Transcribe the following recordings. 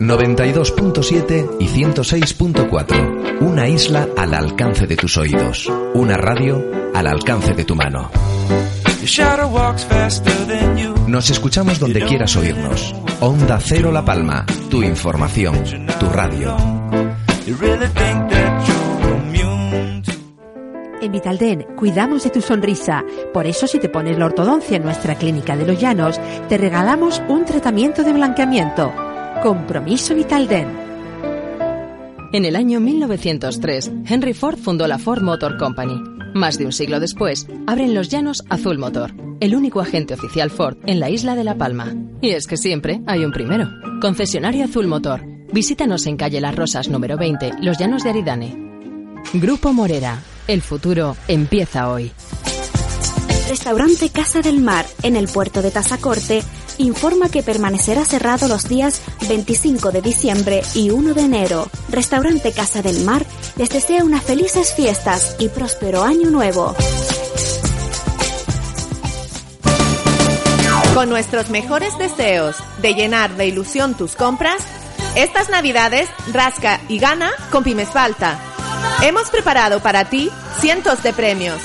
92.7 y 106.4. Una isla al alcance de tus oídos. Una radio al alcance de tu mano. Nos escuchamos donde quieras oírnos. Onda Cero La Palma. Tu información. Tu radio. En Vitalden cuidamos de tu sonrisa. Por eso si te pones la ortodoncia en nuestra clínica de Los Llanos, te regalamos un tratamiento de blanqueamiento. Compromiso Vitalden. En el año 1903, Henry Ford fundó la Ford Motor Company. Más de un siglo después, abren Los Llanos Azul Motor, el único agente oficial Ford en la isla de La Palma. Y es que siempre hay un primero. Concesionario Azul Motor. Visítanos en calle Las Rosas número 20, Los Llanos de Aridane. Grupo Morera. El futuro empieza hoy. Restaurante Casa del Mar, en el puerto de Tazacorte, informa que permanecerá cerrado los días 25 de diciembre y 1 de enero. Restaurante Casa del Mar les desea unas felices fiestas y próspero año nuevo. Con nuestros mejores deseos de llenar de ilusión tus compras, estas navidades rasca y gana con Pymes Falta. Hemos preparado para ti cientos de premios.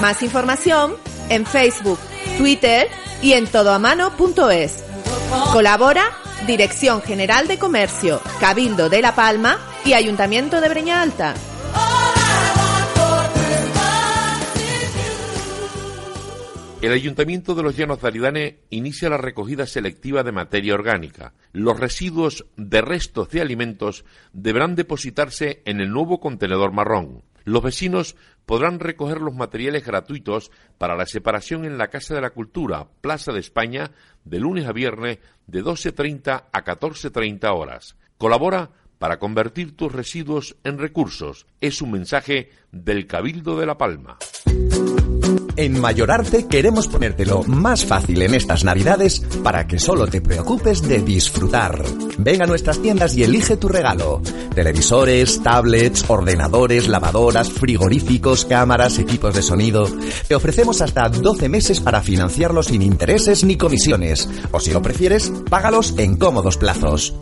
Más información en Facebook, Twitter y en todoamano.es. Colabora Dirección General de Comercio, Cabildo de La Palma y Ayuntamiento de Breña Alta. El Ayuntamiento de los Llanos de Aridane inicia la recogida selectiva de materia orgánica. Los residuos de restos de alimentos deberán depositarse en el nuevo contenedor marrón. Los vecinos podrán recoger los materiales gratuitos para la separación en la Casa de la Cultura, Plaza de España, de lunes a viernes de 12.30 a 14.30 horas. Colabora para convertir tus residuos en recursos. Es un mensaje del Cabildo de La Palma. En Mayorarte queremos ponértelo más fácil en estas navidades para que solo te preocupes de disfrutar. Ven a nuestras tiendas y elige tu regalo. Televisores, tablets, ordenadores, lavadoras, frigoríficos, cámaras, equipos de sonido. Te ofrecemos hasta 12 meses para financiarlos sin intereses ni comisiones. O si lo prefieres, págalos en cómodos plazos.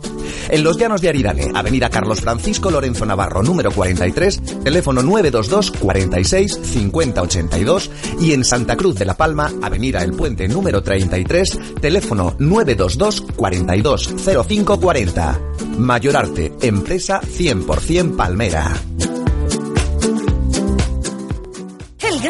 En Los Llanos de Aridane, Avenida Carlos Francisco Lorenzo Navarro, número 43, teléfono 922 46 50 82 y en Santa Cruz de la Palma, Avenida El Puente número 33, teléfono 922 42 05 40. Mayorarte, empresa 100% palmera.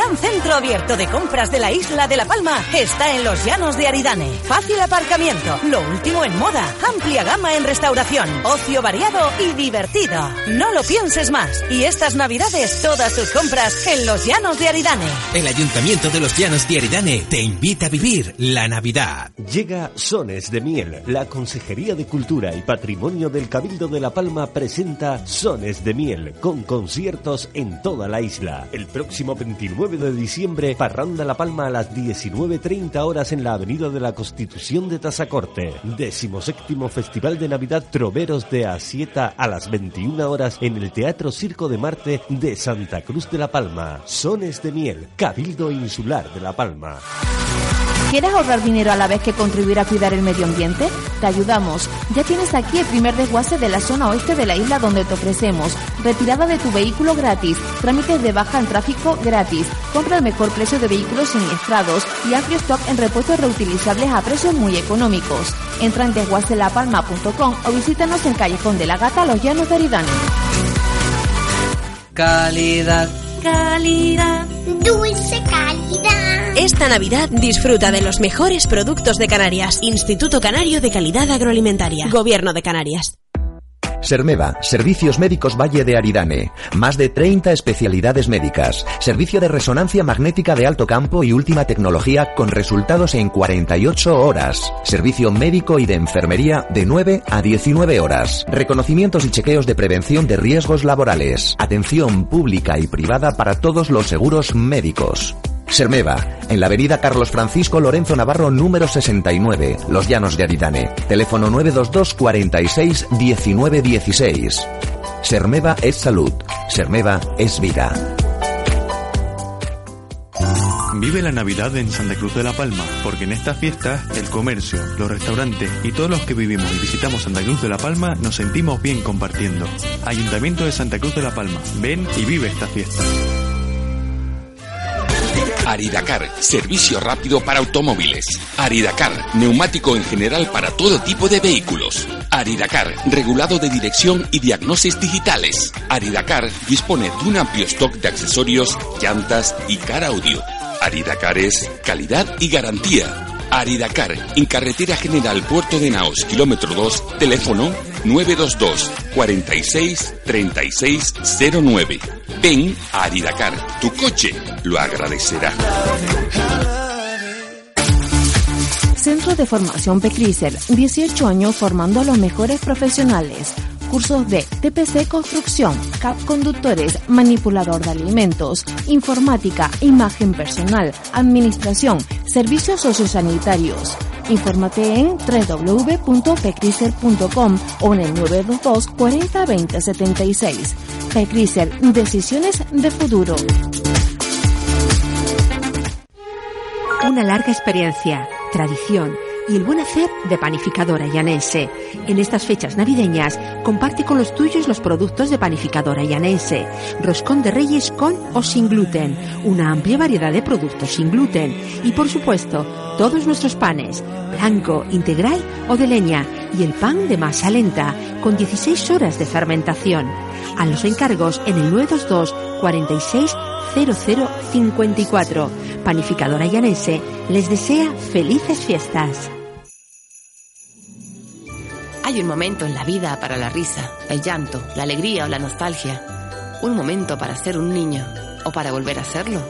Gran centro abierto de compras de la isla de La Palma está en los llanos de Aridane. Fácil aparcamiento, lo último en moda, amplia gama en restauración, ocio variado y divertido. No lo pienses más. Y estas navidades, todas tus compras en los llanos de Aridane. El Ayuntamiento de los Llanos de Aridane te invita a vivir la Navidad. Llega Sones de Miel. La Consejería de Cultura y Patrimonio del Cabildo de La Palma presenta Sones de Miel con conciertos en toda la isla. El próximo 29 de diciembre, Parranda La Palma a las 19.30 horas en la Avenida de la Constitución de Tazacorte. Décimo séptimo Festival de Navidad Troveros de Asieta a las 21 horas en el Teatro Circo de Marte de Santa Cruz de La Palma. Sones de Miel, Cabildo Insular de La Palma. ¿Quieres ahorrar dinero a la vez que contribuir a cuidar el medio ambiente? Te ayudamos. Ya tienes aquí el primer desguace de la zona oeste de la isla donde te ofrecemos retirada de tu vehículo gratis, trámites de baja en tráfico gratis, compra el mejor precio de vehículos siniestrados y amplio stock en repuestos reutilizables a precios muy económicos. Entra en desguacelapalma.com o visítanos en Callejón de la Gata, Los Llanos de Aridane. Calidad. Calidad. Dulce calidad. Esta Navidad disfruta de los mejores productos de Canarias. Instituto Canario de Calidad Agroalimentaria. Gobierno de Canarias. Sermeva, Servicios Médicos Valle de Aridane. Más de 30 especialidades médicas. Servicio de resonancia magnética de alto campo y última tecnología con resultados en 48 horas. Servicio médico y de enfermería de 9 a 19 horas. Reconocimientos y chequeos de prevención de riesgos laborales. Atención pública y privada para todos los seguros médicos. Sermeva, en la avenida Carlos Francisco Lorenzo Navarro número 69, Los Llanos de Aridane. Teléfono 922 46 19 16. Sermeva es salud. Sermeva es vida. Vive la Navidad en Santa Cruz de la Palma, porque en estas fiestas el comercio, los restaurantes y todos los que vivimos y visitamos Santa Cruz de la Palma nos sentimos bien compartiendo. Ayuntamiento de Santa Cruz de la Palma, ven y vive esta fiesta. Aridacar, servicio rápido para automóviles. Aridacar, neumático en general para todo tipo de vehículos. Aridacar, regulado de dirección y diagnosis digitales. Aridacar dispone de un amplio stock de accesorios, llantas y car audio. Aridacar es calidad y garantía. Aridacar, en carretera general Puerto de Naos, kilómetro 2, teléfono 922 46 36 09. Ven a Aridacar, tu coche lo agradecerá. Centro de Formación Pecriser, 18 años formando a los mejores profesionales. Cursos de TPC Construcción, CAP Conductores, Manipulador de Alimentos, Informática, Imagen Personal, Administración, Servicios Sociosanitarios. Infórmate en www.pecriser.com o en el 922 40 20 76. Pecriser, decisiones de futuro. Una larga experiencia, tradición y el buen hacer de panificadora llanense. En estas fechas navideñas, comparte con los tuyos los productos de panificadora llanense. Roscón de reyes con o sin gluten, una amplia variedad de productos sin gluten y por supuesto, todos nuestros panes, blanco, integral o de leña y el pan de masa lenta con 16 horas de fermentación. A los encargos en el 922 46 0054. Panificadora Llanense les desea felices fiestas. Hay un momento en la vida para la risa, el llanto, la alegría o la nostalgia. Un momento para ser un niño o para volver a serlo.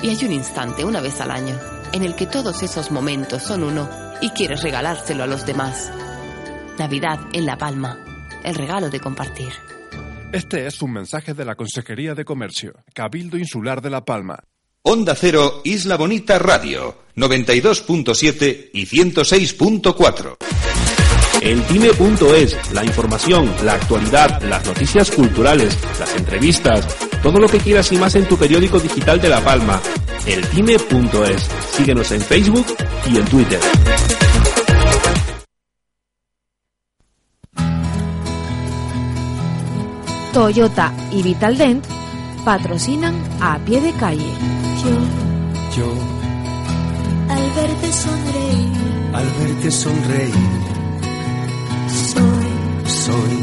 Y hay un instante, una vez al año, en el que todos esos momentos son uno y quieres regalárselo a los demás. Navidad en La Palma, el regalo de compartir. Este es un mensaje de la Consejería de Comercio, Cabildo Insular de La Palma. Onda Cero, Isla Bonita Radio, 92.7 y 106.4. Eltime.es, la información, la actualidad, las noticias culturales, las entrevistas, todo lo que quieras y más en tu periódico digital de La Palma. Eltime.es. Síguenos en Facebook y en Twitter. Toyota y Vitaldent patrocinan a pie de calle. Yo, yo, al verte sonreír, al verte sonreír, soy,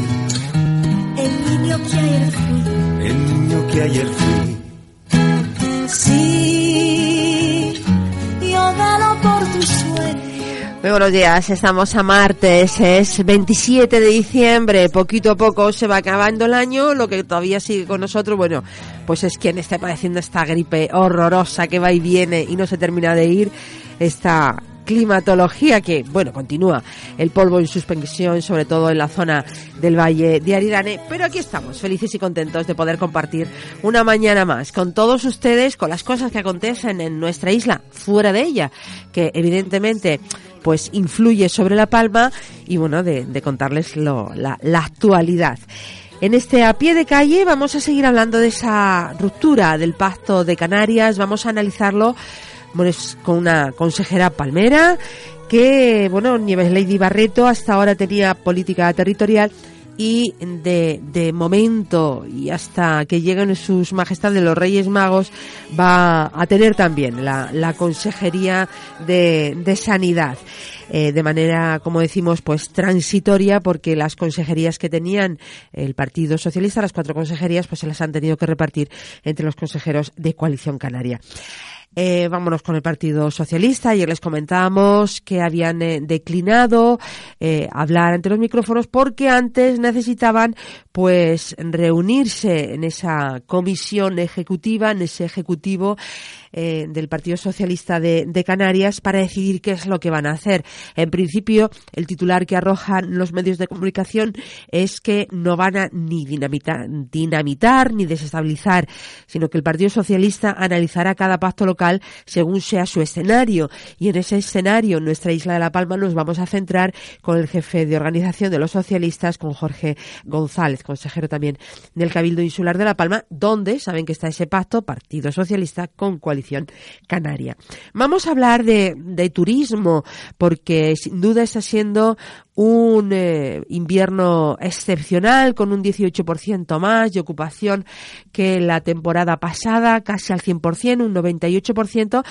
el niño que ayer fui, el niño que ayer fui. Sí, yo por tu sueño. Muy buenos días, estamos a martes, es 27 de diciembre, poquito a poco se va acabando el año, lo que todavía sigue con nosotros, bueno, pues es quien esté padeciendo esta gripe horrorosa que va y viene y no se termina de ir, esta climatología que, bueno, continúa el polvo en suspensión, sobre todo en la zona del Valle de Aridane, pero aquí estamos, felices y contentos de poder compartir una mañana más con todos ustedes, con las cosas que acontecen en nuestra isla, fuera de ella, que evidentemente pues influye sobre La Palma y bueno, de, de contarles lo, la, la actualidad. En este a pie de calle vamos a seguir hablando de esa ruptura del pacto de Canarias, vamos a analizarlo bueno, es con una consejera palmera que, bueno, Nieves Lady Barreto hasta ahora tenía política territorial y de, de momento y hasta que lleguen sus majestades los Reyes Magos va a tener también la, la consejería de, de sanidad. Eh, de manera, como decimos, pues transitoria, porque las consejerías que tenían el Partido Socialista, las cuatro consejerías, pues se las han tenido que repartir entre los consejeros de Coalición Canaria. Eh, vámonos con el Partido Socialista. Ayer les comentábamos que habían eh, declinado eh, hablar ante los micrófonos porque antes necesitaban pues reunirse en esa comisión ejecutiva, en ese ejecutivo eh, del Partido Socialista de, Canarias para decidir qué es lo que van a hacer. En principio, el titular que arrojan los medios de comunicación es que no van a ni dinamitar, dinamitar ni desestabilizar, sino que el Partido Socialista analizará cada pacto local según sea su escenario. Y en ese escenario, en nuestra isla de La Palma, nos vamos a centrar con el jefe de organización de los socialistas, con Jorge González, consejero también del Cabildo Insular de La Palma, donde saben que está ese pacto, Partido Socialista con coalición canaria. Vamos a hablar de, de turismo, porque sin duda está siendo un eh, invierno excepcional con un 18% más de ocupación que la temporada pasada, casi al 100%, un 98%,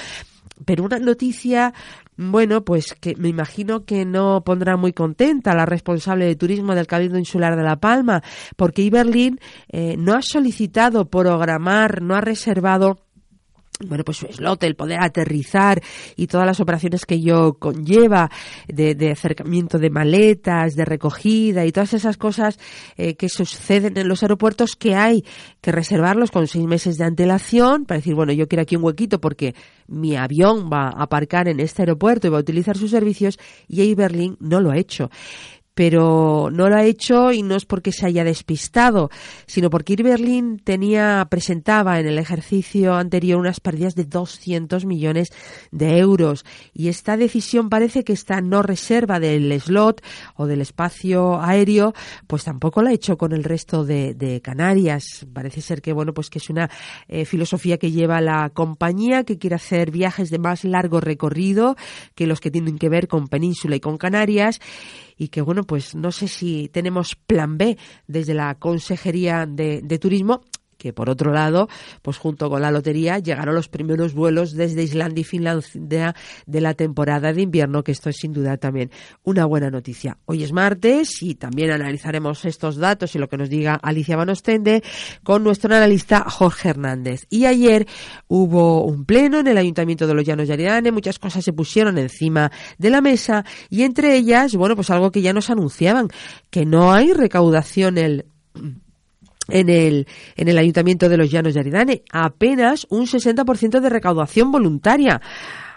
pero una noticia bueno, pues que me imagino que no pondrá muy contenta la responsable de turismo del Cabildo Insular de La Palma, porque Iberlín eh, no ha solicitado programar, no ha reservado bueno, pues su slot, el poder aterrizar y todas las operaciones que ello conlleva, de, acercamiento de maletas, de recogida y todas esas cosas eh, que suceden en los aeropuertos que hay que reservarlos con seis meses de antelación para decir, bueno, yo quiero aquí un huequito porque mi avión va a aparcar en este aeropuerto y va a utilizar sus servicios y ahí Berlín no lo ha hecho pero no lo ha hecho y no es porque se haya despistado, sino porque Ir Berlín tenía, presentaba en el ejercicio anterior unas pérdidas de 200 millones de euros y esta decisión parece que esta no reserva del slot o del espacio aéreo, pues tampoco la ha hecho con el resto de, Canarias. Parece ser que, bueno, pues que es una eh, filosofía que lleva la compañía que quiere hacer viajes de más largo recorrido que los que tienen que ver con Península y con Canarias y que bueno, pues no sé si tenemos plan B desde la Consejería de, de Turismo que por otro lado, pues junto con la lotería llegaron los primeros vuelos desde Islandia y Finlandia de la temporada de invierno, que esto es sin duda también una buena noticia. Hoy es martes y también analizaremos estos datos y lo que nos diga Alicia Vanostende con nuestro analista Jorge Hernández. Y ayer hubo un pleno en el Ayuntamiento de los Llanos de Aridane, muchas cosas se pusieron encima de la mesa y entre ellas, bueno, pues algo que ya nos anunciaban, que no hay recaudación el en el, en el Ayuntamiento de los Llanos de Aridane. Apenas un 60% de recaudación voluntaria.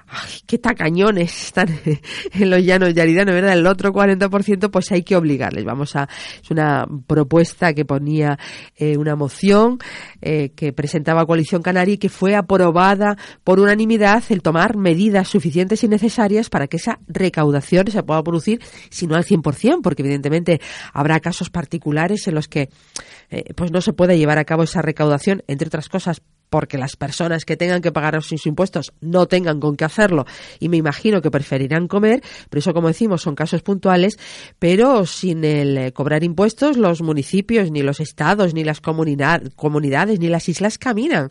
Ay, qué tacañones están en los llanos de Aridane, ¿verdad? El otro 40% pues hay que obligarles. Vamos a, es una propuesta que ponía eh, una moción eh, que presentaba Coalición Canaria y que fue aprobada por unanimidad el tomar medidas suficientes y necesarias para que esa recaudación se pueda producir, si no al 100%, porque evidentemente habrá casos particulares en los que eh, pues no se puede llevar a cabo esa recaudación, entre otras cosas porque las personas que tengan que pagar sus impuestos no tengan con qué hacerlo y me imagino que preferirán comer, pero eso como decimos son casos puntuales, pero sin el eh, cobrar impuestos los municipios, ni los estados, ni las comunidades, ni las islas caminan.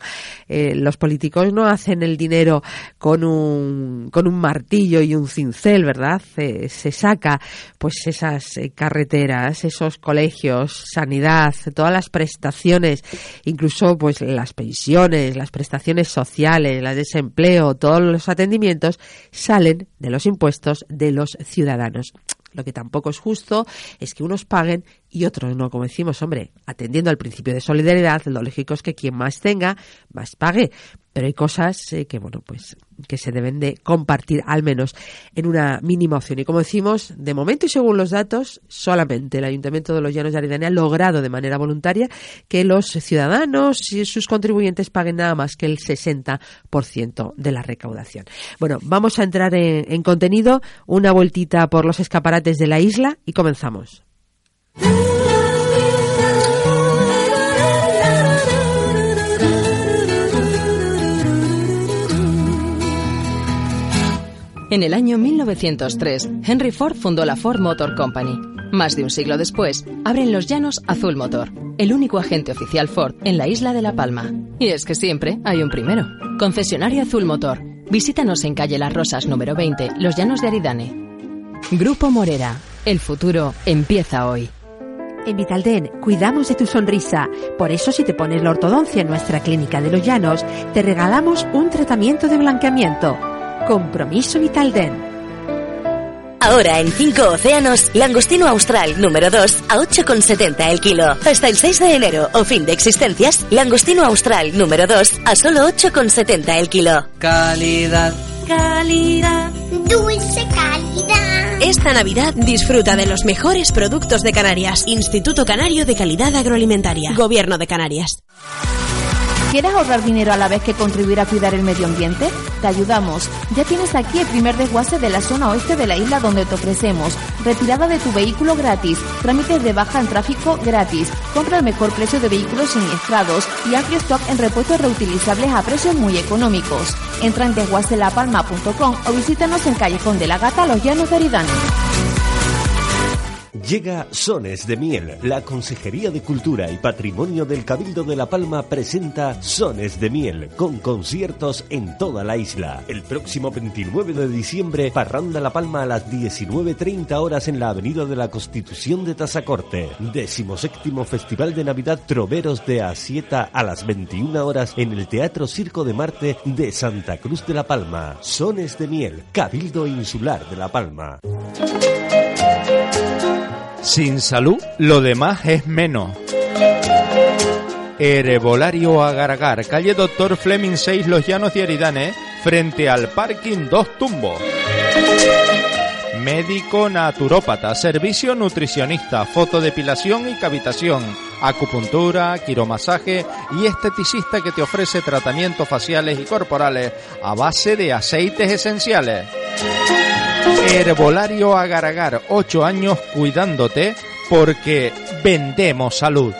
Eh, los políticos no hacen el dinero con un, con un martillo y un cincel, ¿verdad? se saca pues esas eh, carreteras, esos colegios, sanidad, todas las prestaciones, incluso pues las pensiones, las prestaciones sociales, el desempleo, todos los atendimientos salen de los impuestos de los ciudadanos. Lo que tampoco es justo es que unos paguen y otros no. Como decimos, hombre, atendiendo al principio de solidaridad, lo lógico es que quien más tenga, más pague pero hay cosas eh, que bueno pues que se deben de compartir al menos en una mínima opción. Y como decimos de momento y según los datos solamente el Ayuntamiento de los Llanos de Aridane ha logrado de manera voluntaria que los ciudadanos y sus contribuyentes paguen nada más que el 60% de la recaudación. Bueno vamos a entrar en, en contenido una vueltita por los escaparates de la isla y comenzamos En el año 1903, Henry Ford fundó la Ford Motor Company. Más de un siglo después, abren Los Llanos Azul Motor, el único agente oficial Ford en la isla de La Palma. Y es que siempre hay un primero. Concesionario Azul Motor. Visítanos en calle Las Rosas número 20, Los Llanos de Aridane. Grupo Morera. El futuro empieza hoy. En Vitalden cuidamos de tu sonrisa. Por eso si te pones la ortodoncia en nuestra clínica de Los Llanos, te regalamos un tratamiento de blanqueamiento. Compromiso Vitalden. Ahora en 5 océanos, langostino austral número 2 a 8,70 el kilo. Hasta el 6 de enero o fin de existencias, langostino austral número 2 a solo 8,70 el kilo. Calidad. Calidad. Dulce calidad. Esta Navidad disfruta de los mejores productos de Canarias. Instituto Canario de Calidad Agroalimentaria. Gobierno de Canarias. ¿Quieres ahorrar dinero a la vez que contribuir a cuidar el medio ambiente? Te ayudamos. Ya tienes aquí el primer desguace de la zona oeste de la isla donde te ofrecemos retirada de tu vehículo gratis, trámites de baja en tráfico gratis, compra el mejor precio de vehículos siniestrados y amplio stock en repuestos reutilizables a precios muy económicos. Entra en desguacelapalma.com o visítanos en Callejón de la Gata, Los Llanos de Aridane. Llega Sones de Miel. La Consejería de Cultura y Patrimonio del Cabildo de La Palma presenta Sones de Miel, con conciertos en toda la isla. El próximo 29 de diciembre, Parranda La Palma a las 19.30 horas en la Avenida de la Constitución de Tazacorte. Decimoséptimo Festival de Navidad Troveros de Asieta a las 21 horas en el Teatro Circo de Marte de Santa Cruz de La Palma. Sones de Miel, Cabildo Insular de La Palma. Sin salud, lo demás es menos. Herbolario Agar calle Doctor Fleming 6, Los Llanos de Aridane, frente al parking Dos Tumbos. Médico naturópata, servicio nutricionista, fotodepilación y cavitación, acupuntura, quiromasaje y esteticista que te ofrece tratamientos faciales y corporales a base de aceites esenciales. Herbolario Agar-Agar, 8 años cuidándote porque vendemos salud.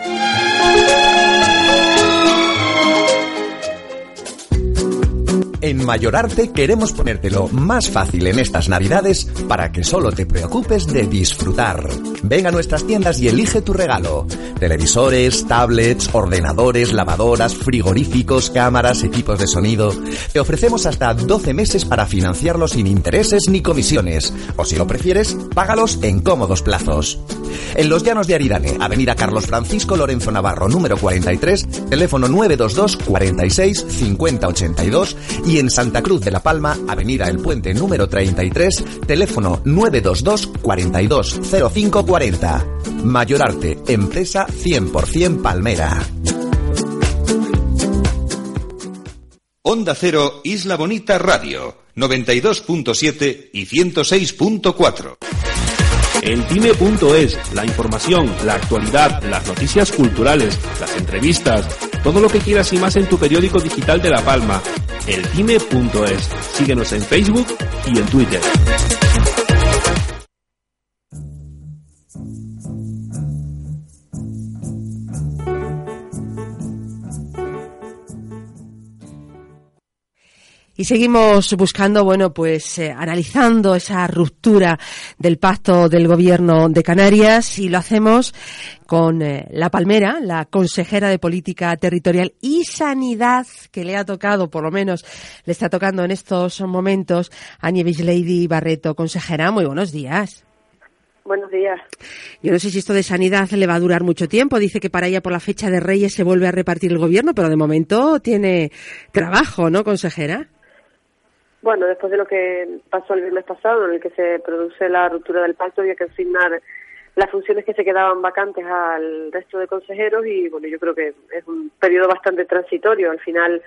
En Mayorarte queremos ponértelo más fácil en estas navidades para que solo te preocupes de disfrutar. Ven a nuestras tiendas y elige tu regalo. Televisores, tablets, ordenadores, lavadoras, frigoríficos, cámaras, equipos de sonido. Te ofrecemos hasta 12 meses para financiarlos sin intereses ni comisiones. O si lo prefieres, págalos en cómodos plazos. En Los Llanos de Aridane, Avenida Carlos Francisco Lorenzo Navarro, número 43, teléfono 922 46 50 82 y en Santa Cruz de la Palma, Avenida El Puente número 33, teléfono 922 42 05 40. Mayorarte, empresa 100% palmera. Onda Cero, Isla Bonita Radio, 92.7 y 106.4. Eltime.es, la información, la actualidad, las noticias culturales, las entrevistas, todo lo que quieras y más en tu periódico digital de La Palma. Eltime.es. Síguenos en Facebook y en Twitter. Y seguimos buscando, bueno, pues eh, analizando esa ruptura del pacto del gobierno de Canarias y lo hacemos con eh, La Palmera, la consejera de Política Territorial y Sanidad que le ha tocado, por lo menos le está tocando en estos momentos, a Nieves Lady Barreto. Consejera, muy buenos días. Buenos días. Yo no sé si esto de sanidad le va a durar mucho tiempo. Dice que para ella por la fecha de Reyes se vuelve a repartir el gobierno, pero de momento tiene trabajo, ¿no, consejera? Bueno, después de lo que pasó el viernes pasado, en el que se produce la ruptura del pacto, había que asignar las funciones que se quedaban vacantes al resto de consejeros y bueno, yo creo que es un periodo bastante transitorio. Al final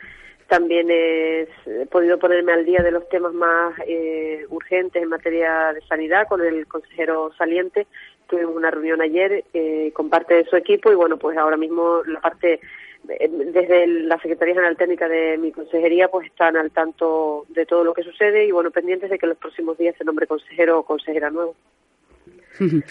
también he podido ponerme al día de los temas más eh, urgentes en materia de sanidad con el consejero saliente. Tuvimos una reunión ayer eh, con parte de su equipo y bueno, pues ahora mismo la parte desde la Secretaría General Técnica de mi consejería pues están al tanto de todo lo que sucede y bueno, pendientes de que en los próximos días se nombre consejero o consejera nuevo.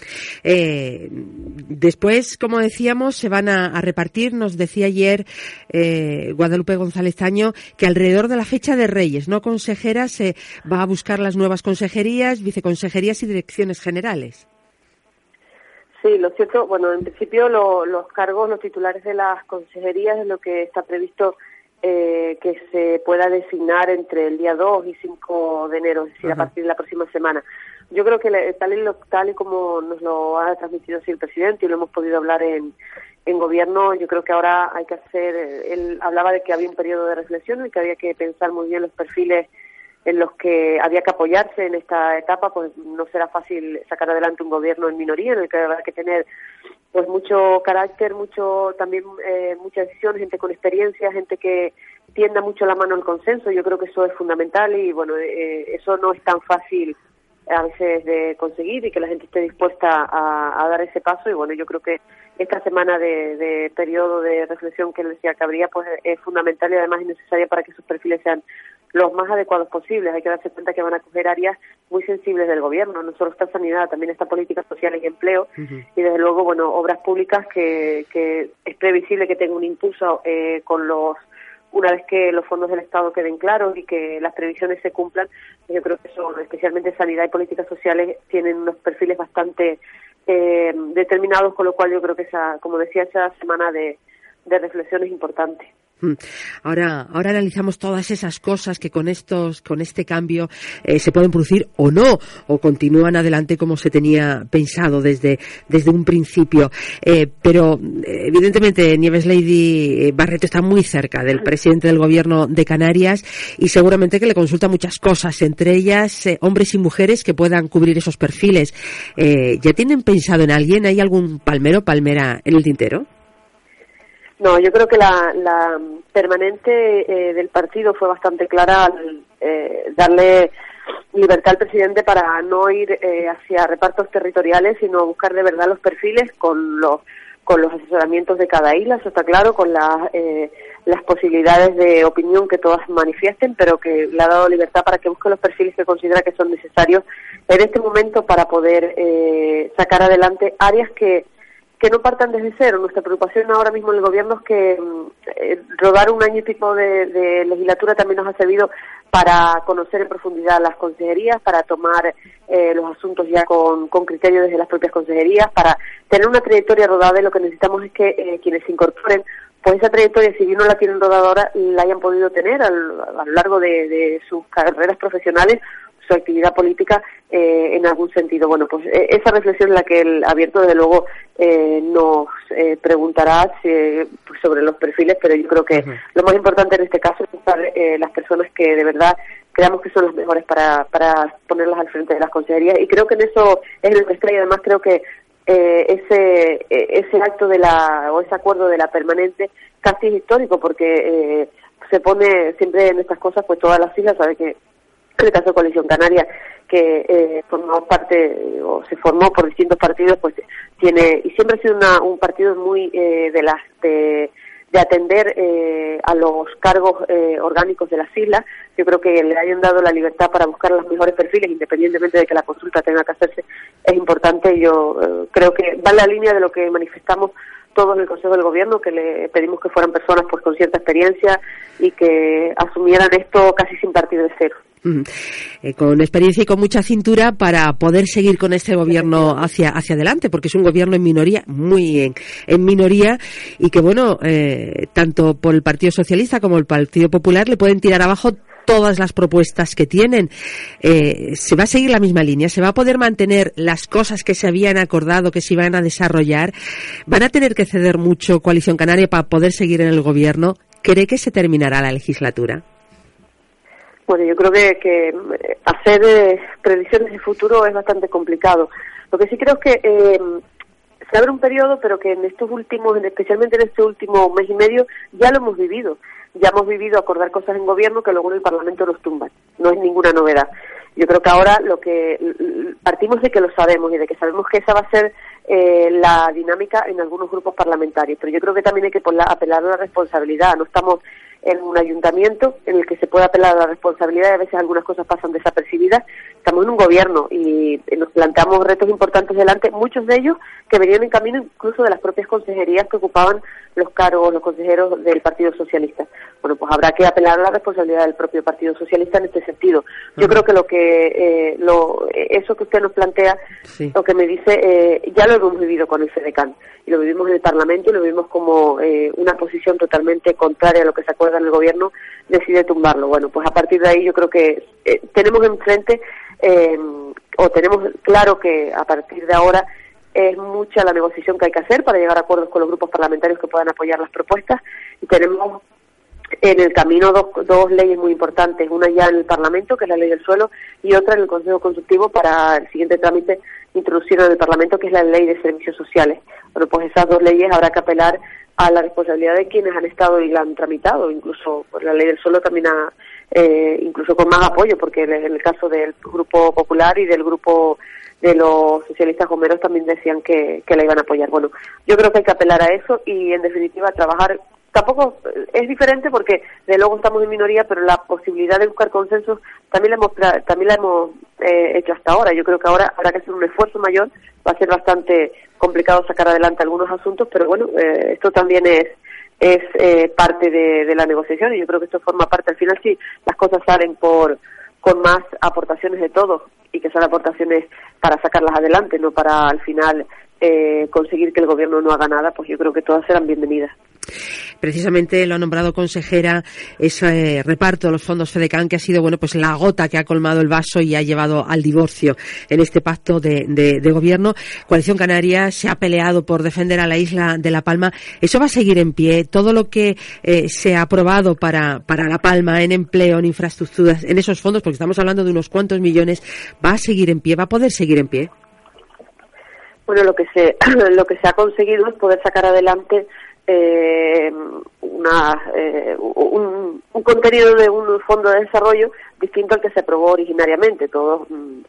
Eh, después, como decíamos, se van a, repartir, nos decía ayer eh, Guadalupe González Taño, que alrededor de la fecha de Reyes, ¿no, consejera? Se va a buscar las nuevas consejerías, viceconsejerías y direcciones generales. Sí, lo cierto, bueno, en principio los cargos, los titulares de las consejerías es lo que está previsto eh, que se pueda designar entre el día 2 y 5 de enero, es decir, a partir de la próxima semana. Yo creo que tal y, tal y como nos lo ha transmitido así el presidente y lo hemos podido hablar en, en gobierno, yo creo que ahora hay que hacer, él hablaba de que había un periodo de reflexión y que había que pensar muy bien los perfiles en los que había que apoyarse en esta etapa, pues no será fácil sacar adelante un gobierno en minoría, en el que habrá que tener pues mucho carácter, mucho también eh, mucha decisión, gente con experiencia, gente que tienda mucho la mano al consenso. Yo creo que eso es fundamental y bueno, eh, eso no es tan fácil a veces de conseguir y que la gente esté dispuesta a, dar ese paso y bueno, yo creo que esta semana de, periodo de reflexión que les decía que habría pues es fundamental y además es necesaria para que sus perfiles sean los más adecuados posibles. Hay que darse cuenta que van a coger áreas muy sensibles del gobierno, no solo está sanidad, también está políticas sociales y empleo y desde luego, bueno, obras públicas que, que es previsible que tenga un impulso eh, con los una vez que los fondos del Estado queden claros y que las previsiones se cumplan, yo creo que son, especialmente sanidad y políticas sociales, tienen unos perfiles bastante eh, determinados, con lo cual yo creo que esa, como decía, esa semana de, de reflexión es importante. Mm. Ahora, ahora analizamos todas esas cosas que con estos, con este cambio eh, se pueden producir o no, o continúan adelante como se tenía pensado desde, desde un principio. Eh, pero evidentemente Nieves Lady Barreto está muy cerca del presidente del gobierno de Canarias y seguramente que le consulta muchas cosas, entre ellas eh, hombres y mujeres que puedan cubrir esos perfiles. ¿Ya tienen pensado en alguien? ¿Hay algún palmero, palmera en el tintero? No, yo creo que la, la permanente eh, del partido fue bastante clara al eh, darle libertad al presidente para no ir eh, hacia repartos territoriales, sino buscar de verdad los perfiles con los con los asesoramientos de cada isla, eso está claro, con las, las posibilidades de opinión que todas manifiesten, pero que le ha dado libertad para que busque los perfiles que considera que son necesarios en este momento para poder sacar adelante áreas que que no partan desde cero. Nuestra preocupación ahora mismo en el gobierno es que eh, rodar un año y pico de, legislatura también nos ha servido para conocer en profundidad las consejerías, para tomar eh, los asuntos ya con, con criterio desde las propias consejerías, para tener una trayectoria rodada y lo que necesitamos es que eh, quienes se incorporen pues esa trayectoria, si bien no la tienen rodada ahora, la hayan podido tener a lo largo de sus carreras profesionales su actividad política eh, en algún sentido. Bueno, pues eh, esa reflexión es la que el abierto, desde luego, eh, nos preguntará pues, sobre los perfiles, pero yo creo que lo más importante en este caso es buscar las personas que de verdad creamos que son las mejores para, para ponerlas al frente de las consejerías. Y creo que en eso es lo que está y además creo que ese ese acto de la o ese acuerdo de la permanente casi es histórico porque se pone siempre en estas cosas pues todas las islas sabe que en el caso de Coalición Canaria, que eh, formó parte o se formó por distintos partidos, pues tiene y siempre ha sido un partido muy eh, de las de, atender eh, a los cargos eh, orgánicos de las islas. Yo creo que le hayan dado la libertad para buscar los mejores perfiles, independientemente de que la consulta tenga que hacerse, es importante. Yo eh, creo que va en la línea de lo que manifestamos todos en el Consejo del Gobierno, que le pedimos que fueran personas pues con cierta experiencia y que asumieran esto casi sin partir de cero. Eh, con experiencia y con mucha cintura para poder seguir con este gobierno hacia hacia adelante, porque es un gobierno en minoría, muy en, minoría, y que bueno, eh, tanto por el Partido Socialista como el Partido Popular le pueden tirar abajo todas las propuestas que tienen. Eh, ¿Se va a seguir la misma línea? ¿Se va a poder mantener las cosas que se habían acordado que se iban a desarrollar? ¿Van a tener que ceder mucho Coalición Canaria para poder seguir en el gobierno? ¿Cree que se terminará la legislatura? Bueno, yo creo que, que eh, hacer eh, predicciones de futuro es bastante complicado. Lo que sí creo es que eh, se abre un periodo, pero que en estos últimos, especialmente en este último mes y medio, ya lo hemos vivido. Ya hemos vivido acordar cosas en gobierno que luego en el Parlamento nos tumban. No es ninguna novedad. Yo creo que ahora lo que partimos de que lo sabemos y de que sabemos que esa va a ser eh, la dinámica en algunos grupos parlamentarios, pero yo creo que también hay que apelar a la responsabilidad. No estamos en un ayuntamiento en el que se puede apelar a la responsabilidad y a veces algunas cosas pasan desapercibidas. Estamos en un gobierno y nos planteamos retos importantes delante, muchos de ellos que venían en camino incluso de las propias consejerías que ocupaban los cargos, los consejeros del Partido Socialista. Bueno, pues habrá que apelar a la responsabilidad del propio Partido Socialista en este sentido. Yo creo que lo que eh, lo, eso que usted nos plantea, lo que me dice, eh, ya lo hemos vivido con el FEDECAN y lo vivimos en el Parlamento y lo vivimos como eh, una posición totalmente contraria a lo que se en el Gobierno, decide tumbarlo. Bueno, pues a partir de ahí yo creo que eh, tenemos enfrente eh, o tenemos claro que a partir de ahora es mucha la negociación que hay que hacer para llegar a acuerdos con los grupos parlamentarios que puedan apoyar las propuestas y tenemos en el camino dos, dos leyes muy importantes, una ya en el Parlamento, que es la ley del suelo, y otra en el Consejo Consultivo para el siguiente trámite introducido en el Parlamento, que es la ley de servicios sociales. Bueno, pues esas dos leyes habrá que apelar a la responsabilidad de quienes han estado y la han tramitado, incluso pues, la ley del suelo también ha, eh, incluso con más apoyo, porque en el caso del Grupo Popular y del Grupo de los socialistas gomeros también decían que, que la iban a apoyar. Bueno, yo creo que hay que apelar a eso y, en definitiva, trabajar tampoco es diferente porque de luego estamos en minoría, pero la posibilidad de buscar consensos también la hemos también la hemos eh, hecho hasta ahora. Yo creo que ahora habrá que hacer un esfuerzo mayor. Va a ser bastante complicado sacar adelante algunos asuntos, pero bueno, eh, esto también es es eh, parte de, la negociación y yo creo que esto forma parte. Al final, sí, las cosas salen por con más aportaciones de todos y que son aportaciones para sacarlas adelante, no para al final eh, conseguir que el gobierno no haga nada, pues yo creo que todas serán bienvenidas. Precisamente lo ha nombrado consejera ese reparto de los fondos FEDECAN que ha sido bueno pues la gota que ha colmado el vaso y ha llevado al divorcio en este pacto de, gobierno. Coalición Canaria se ha peleado por defender a la isla de La Palma. Eso va a seguir en pie. Todo lo que eh, se ha aprobado para, para La Palma en empleo, en infraestructuras, en esos fondos, porque estamos hablando de unos cuantos millones, va a seguir en pie, va a poder seguir en pie. Bueno, lo que se lo que se ha conseguido es poder sacar adelante eh, una, eh, un, contenido de un fondo de desarrollo distinto al que se aprobó originariamente. Todos mm,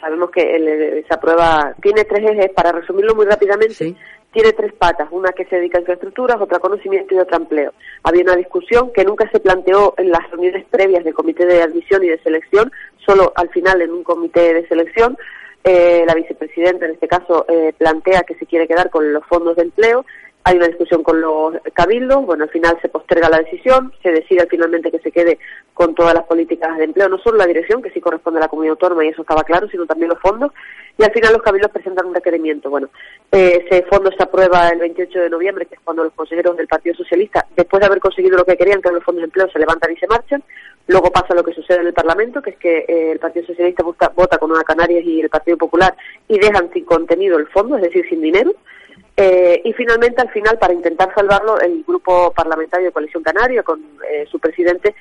sabemos que se aprueba, tiene tres ejes, para resumirlo muy rápidamente, tiene tres patas, una que se dedica a infraestructuras, otra a conocimiento y otra a empleo. Había una discusión que nunca se planteó en las reuniones previas del comité de admisión y de selección, solo al final en un comité de selección. Eh, la vicepresidenta, en este caso, eh, plantea que se quiere quedar con los fondos de empleo hay una discusión con los cabildos, bueno, al final se posterga la decisión, se decide finalmente que se quede con todas las políticas de empleo, no solo la dirección, que sí corresponde a la comunidad autónoma y eso estaba claro, sino también los fondos, y al final los cabildos presentan un requerimiento. Bueno, eh, ese fondo se aprueba el 28 de noviembre, que es cuando los consejeros del Partido Socialista, después de haber conseguido lo que querían, que eran los fondos de empleo, se levantan y se marchan. Luego pasa lo que sucede en el Parlamento, que es que eh, el Partido Socialista vota con una Canarias y el Partido Popular y dejan sin contenido el fondo, es decir, sin dinero. Eh, y finalmente, al final, para intentar salvarlo, el grupo parlamentario de Coalición Canaria, con eh, su presidente,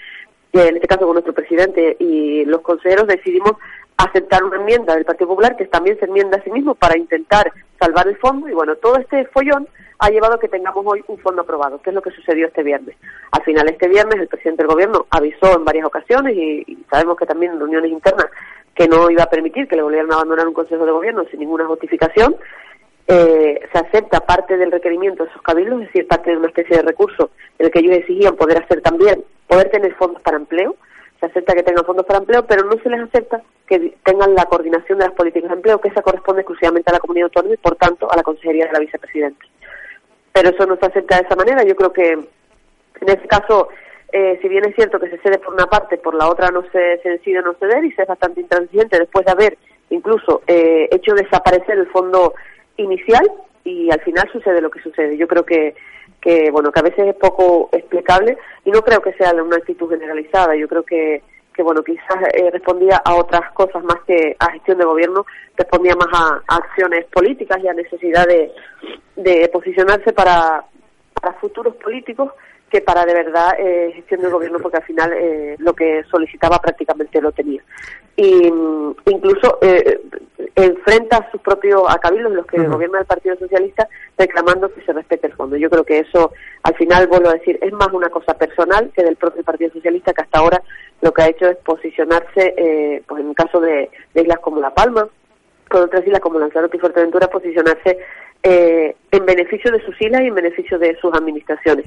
en este caso con nuestro presidente y los consejeros, decidimos aceptar una enmienda del Partido Popular, que también se enmienda a sí mismo para intentar salvar el fondo. Y bueno, todo este follón ha llevado a que tengamos hoy un fondo aprobado, que es lo que sucedió este viernes. Al final, este viernes, el presidente del Gobierno avisó en varias ocasiones y, y sabemos que también en reuniones internas que no iba a permitir que le volvieran a abandonar un Consejo de Gobierno sin ninguna justificación eh, se acepta parte del requerimiento de esos cabildos, es decir, parte de una especie de recurso en el que ellos exigían poder hacer también, poder tener fondos para empleo, se acepta que tengan fondos para empleo, pero no se les acepta que tengan la coordinación de las políticas de empleo, que esa corresponde exclusivamente a la comunidad autónoma y, por tanto, a la Consejería de la Vicepresidenta. Pero eso no se acepta de esa manera. Yo creo que, en ese caso, eh, si bien es cierto que se cede por una parte, por la otra no se, se decide no ceder y se es bastante intransigente después de haber incluso eh, hecho desaparecer el fondo inicial y al final sucede lo que sucede. Yo creo que, que bueno, que a veces es poco explicable y no creo que sea una actitud generalizada. Yo creo que, que bueno, quizás eh, respondía a otras cosas más que a gestión de gobierno, respondía más a, acciones políticas y a necesidad de, de posicionarse para, para futuros políticos que para de verdad eh, gestión del gobierno porque al final eh, lo que solicitaba prácticamente lo tenía. Y mm, incluso eh, enfrenta a sus propios a cabildos los que gobierna el Partido Socialista reclamando que se respete el fondo. Yo creo que eso al final vuelvo a decir es más una cosa personal que del propio Partido Socialista que hasta ahora lo que ha hecho es posicionarse eh, pues en el caso de, islas como La Palma con otras islas como Lanzarote y Fuerteventura posicionarse eh, en beneficio de sus islas y en beneficio de sus administraciones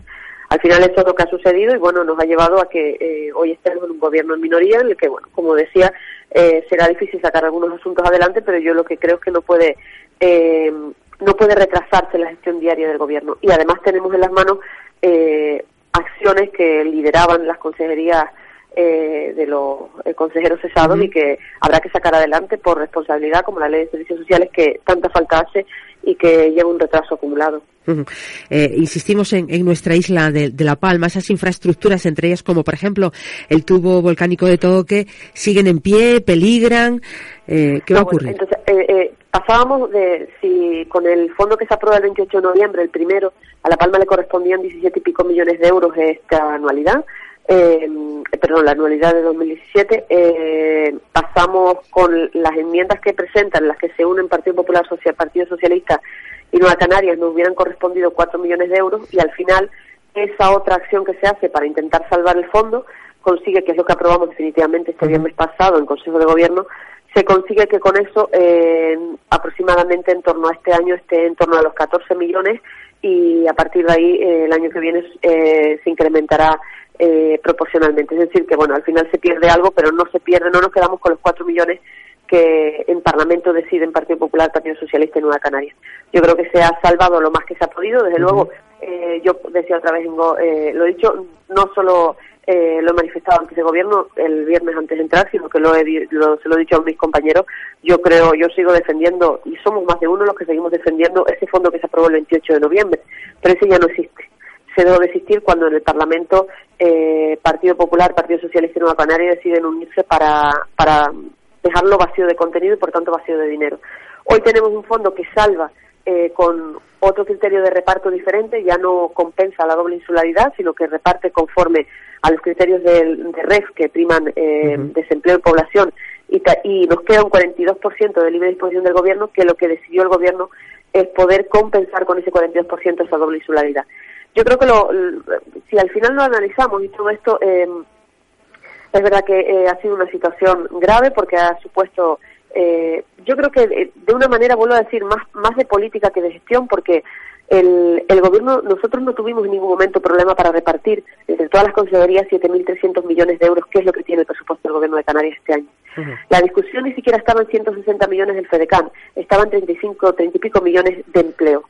al final eso es lo que ha sucedido y bueno, nos ha llevado a que eh, hoy estemos en un gobierno en minoría en el que, bueno, como decía, eh, será difícil sacar algunos asuntos adelante, pero yo lo que creo es que no puede, eh, no puede retrasarse la gestión diaria del gobierno. Y además tenemos en las manos acciones que lideraban las consejerías de los consejeros cesados y que habrá que sacar adelante por responsabilidad, como la ley de servicios sociales que tanta falta hace y que lleva un retraso acumulado. Eh, insistimos en, nuestra isla de, La Palma, esas infraestructuras, entre ellas como por ejemplo el tubo volcánico de Toque, siguen en pie, peligran. Eh, ¿Qué va a ocurrir? entonces, eh, pasábamos de si con el fondo que se aprueba el 28 de noviembre, el primero, a La Palma le correspondían 17 y pico millones de euros esta anualidad. Perdón, la anualidad de 2017, pasamos con las enmiendas que presentan, las que se unen Partido Popular Social, Partido Socialista y Nueva Canarias nos hubieran correspondido 4 millones de euros y al final esa otra acción que se hace para intentar salvar el fondo consigue, que es lo que aprobamos definitivamente este viernes pasado en Consejo de Gobierno, se consigue que con eso eh, aproximadamente en torno a este año esté en torno a los 14 millones y a partir de ahí eh, el año que viene eh, se incrementará eh, proporcionalmente. Es decir, que bueno, al final se pierde algo, pero no se pierde, no nos quedamos con los 4 millones que en Parlamento deciden Partido Popular, Partido Socialista y Nueva Canaria. Yo creo que se ha salvado lo más que se ha podido. Desde luego, eh, yo decía otra vez, lo he dicho, no solo eh, lo he manifestado antes del gobierno el viernes antes de entrar, sino que lo, he, se lo he dicho a mis compañeros. Yo creo, yo sigo defendiendo, y somos más de uno los que seguimos defendiendo ese fondo que se aprobó el 28 de noviembre, pero ese ya no existe. Se debe existir cuando en el Parlamento eh, Partido Popular, Partido Socialista y Nueva Canaria deciden unirse para, para dejarlo vacío de contenido y por tanto vacío de dinero. Hoy tenemos un fondo que salva eh, con otro criterio de reparto diferente, ya no compensa la doble insularidad, sino que reparte conforme a los criterios de, de REF que priman eh, desempleo y población y, y nos queda un 42% de libre disposición del gobierno que lo que decidió el gobierno es poder compensar con ese 42% esa doble insularidad. Yo creo que lo, si al final lo analizamos y todo esto, eh, es verdad que eh, ha sido una situación grave porque ha supuesto eh, yo creo que eh, de una manera, vuelvo a decir, más, más de política que de gestión, porque el, el gobierno, nosotros no tuvimos en ningún momento problema para repartir entre todas las consejerías 7.300 millones de euros, que es lo que tiene el presupuesto del gobierno de Canarias este año. La discusión ni siquiera estaba en 160 millones del FEDECAN, estaban 35, 30 y pico millones de empleo.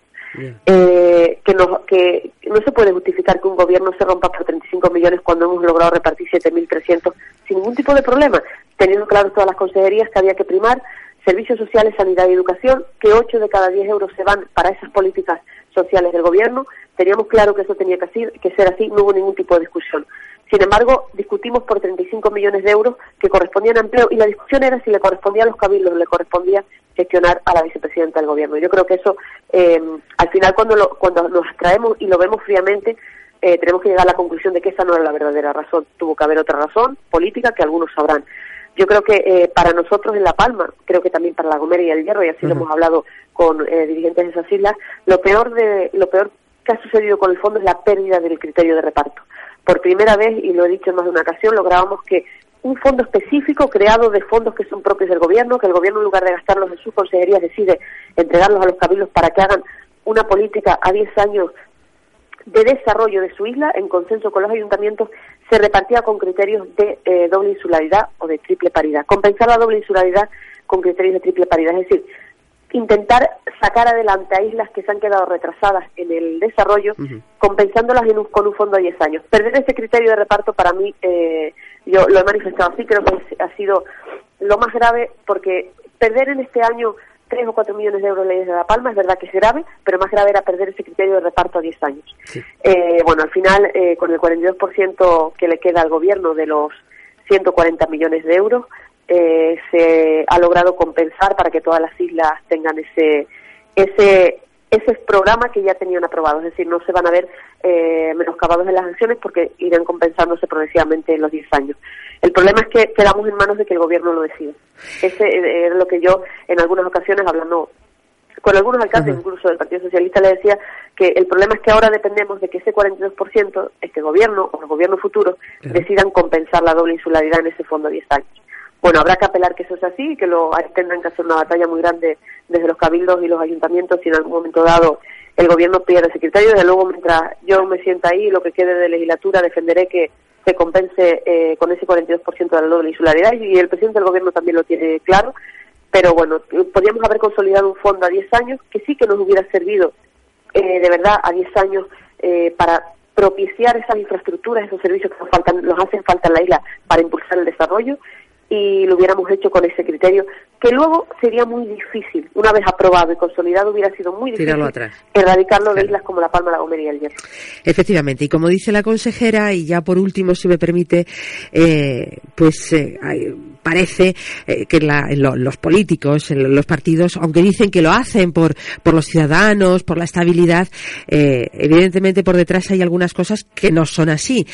Eh, que, no, que no se puede justificar que un gobierno se rompa por 35 millones cuando hemos logrado repartir 7.300 sin ningún tipo de problema, teniendo claro todas las consejerías que había que primar, servicios sociales, sanidad y educación, que 8 de cada 10 euros se van para esas políticas sociales del gobierno. Teníamos claro que eso tenía que, ser así, no hubo ningún tipo de discusión. Sin embargo, discutimos por 35 millones de euros que correspondían a empleo y la discusión era si le correspondía a los cabildos, le correspondía gestionar a la vicepresidenta del gobierno. Yo creo que eso, eh, al final, cuando, lo, cuando nos traemos y lo vemos fríamente, eh, tenemos que llegar a la conclusión de que esa no era la verdadera razón. Tuvo que haber otra razón política que algunos sabrán. Yo creo que eh, para nosotros en La Palma, creo que también para La Gomera y el Hierro, y así lo hemos hablado con dirigentes de esas islas, lo peor, de, lo peor que ha sucedido con el fondo es la pérdida del criterio de reparto. Por primera vez, y lo he dicho en más de una ocasión, lográbamos que un fondo específico creado de fondos que son propios del gobierno, que el gobierno en lugar de gastarlos en sus consejerías decide entregarlos a los cabildos para que hagan una política a 10 años de desarrollo de su isla en consenso con los ayuntamientos se repartía con criterios de eh, doble insularidad o de triple paridad. Compensar la doble insularidad con criterios de triple paridad, es decir, intentar sacar adelante a islas que se han quedado retrasadas en el desarrollo, compensándolas con un fondo de 10 años. Perder ese criterio de reparto para mí, eh, yo lo he manifestado así, creo que ha sido lo más grave porque perder en este año 3 o 4 millones de euros leyes de La Palma es verdad que es grave, pero más grave era perder ese criterio de reparto a 10 años. Eh, bueno, al final, eh, con el 42% que le queda al gobierno de los 140 millones de euros, eh, se ha logrado compensar para que todas las islas tengan ese ese ese programa que ya tenían aprobado, es decir, no se van a ver eh, menoscabados en las acciones porque irán compensándose progresivamente en los 10 años. El problema es que quedamos en manos de que el gobierno lo decida. Ese eh, es lo que yo en algunas ocasiones, hablando con algunos alcaldes, incluso del Partido Socialista, le decía que el problema es que ahora dependemos de que ese 42%, este gobierno o el gobierno futuro, decidan compensar la doble insularidad en ese fondo de 10 años bueno, habrá que apelar que eso es así, que lo tendrán que hacer una batalla muy grande desde los cabildos y los ayuntamientos si en algún momento dado el gobierno pierde ese criterio. Desde luego, mientras yo me sienta ahí, lo que quede de legislatura, defenderé que se compense eh, con ese 42% de la doble insularidad y el presidente del gobierno también lo tiene claro. Pero bueno, podríamos haber consolidado un fondo a 10 años que sí que nos hubiera servido eh, de verdad a 10 años eh, para propiciar esas infraestructuras, esos servicios que nos faltan, nos hacen falta en la isla para impulsar el desarrollo y lo hubiéramos hecho con ese criterio, que luego sería muy difícil, una vez aprobado y consolidado, hubiera sido muy difícil erradicarlo de islas como La Palma, La Gomera y el Hierro. Efectivamente, y como dice la consejera, y ya por último, si me permite, eh, pues eh, parece eh, que los políticos, los partidos, aunque dicen que lo hacen por, por los ciudadanos, por la estabilidad, evidentemente por detrás hay algunas cosas que no son así.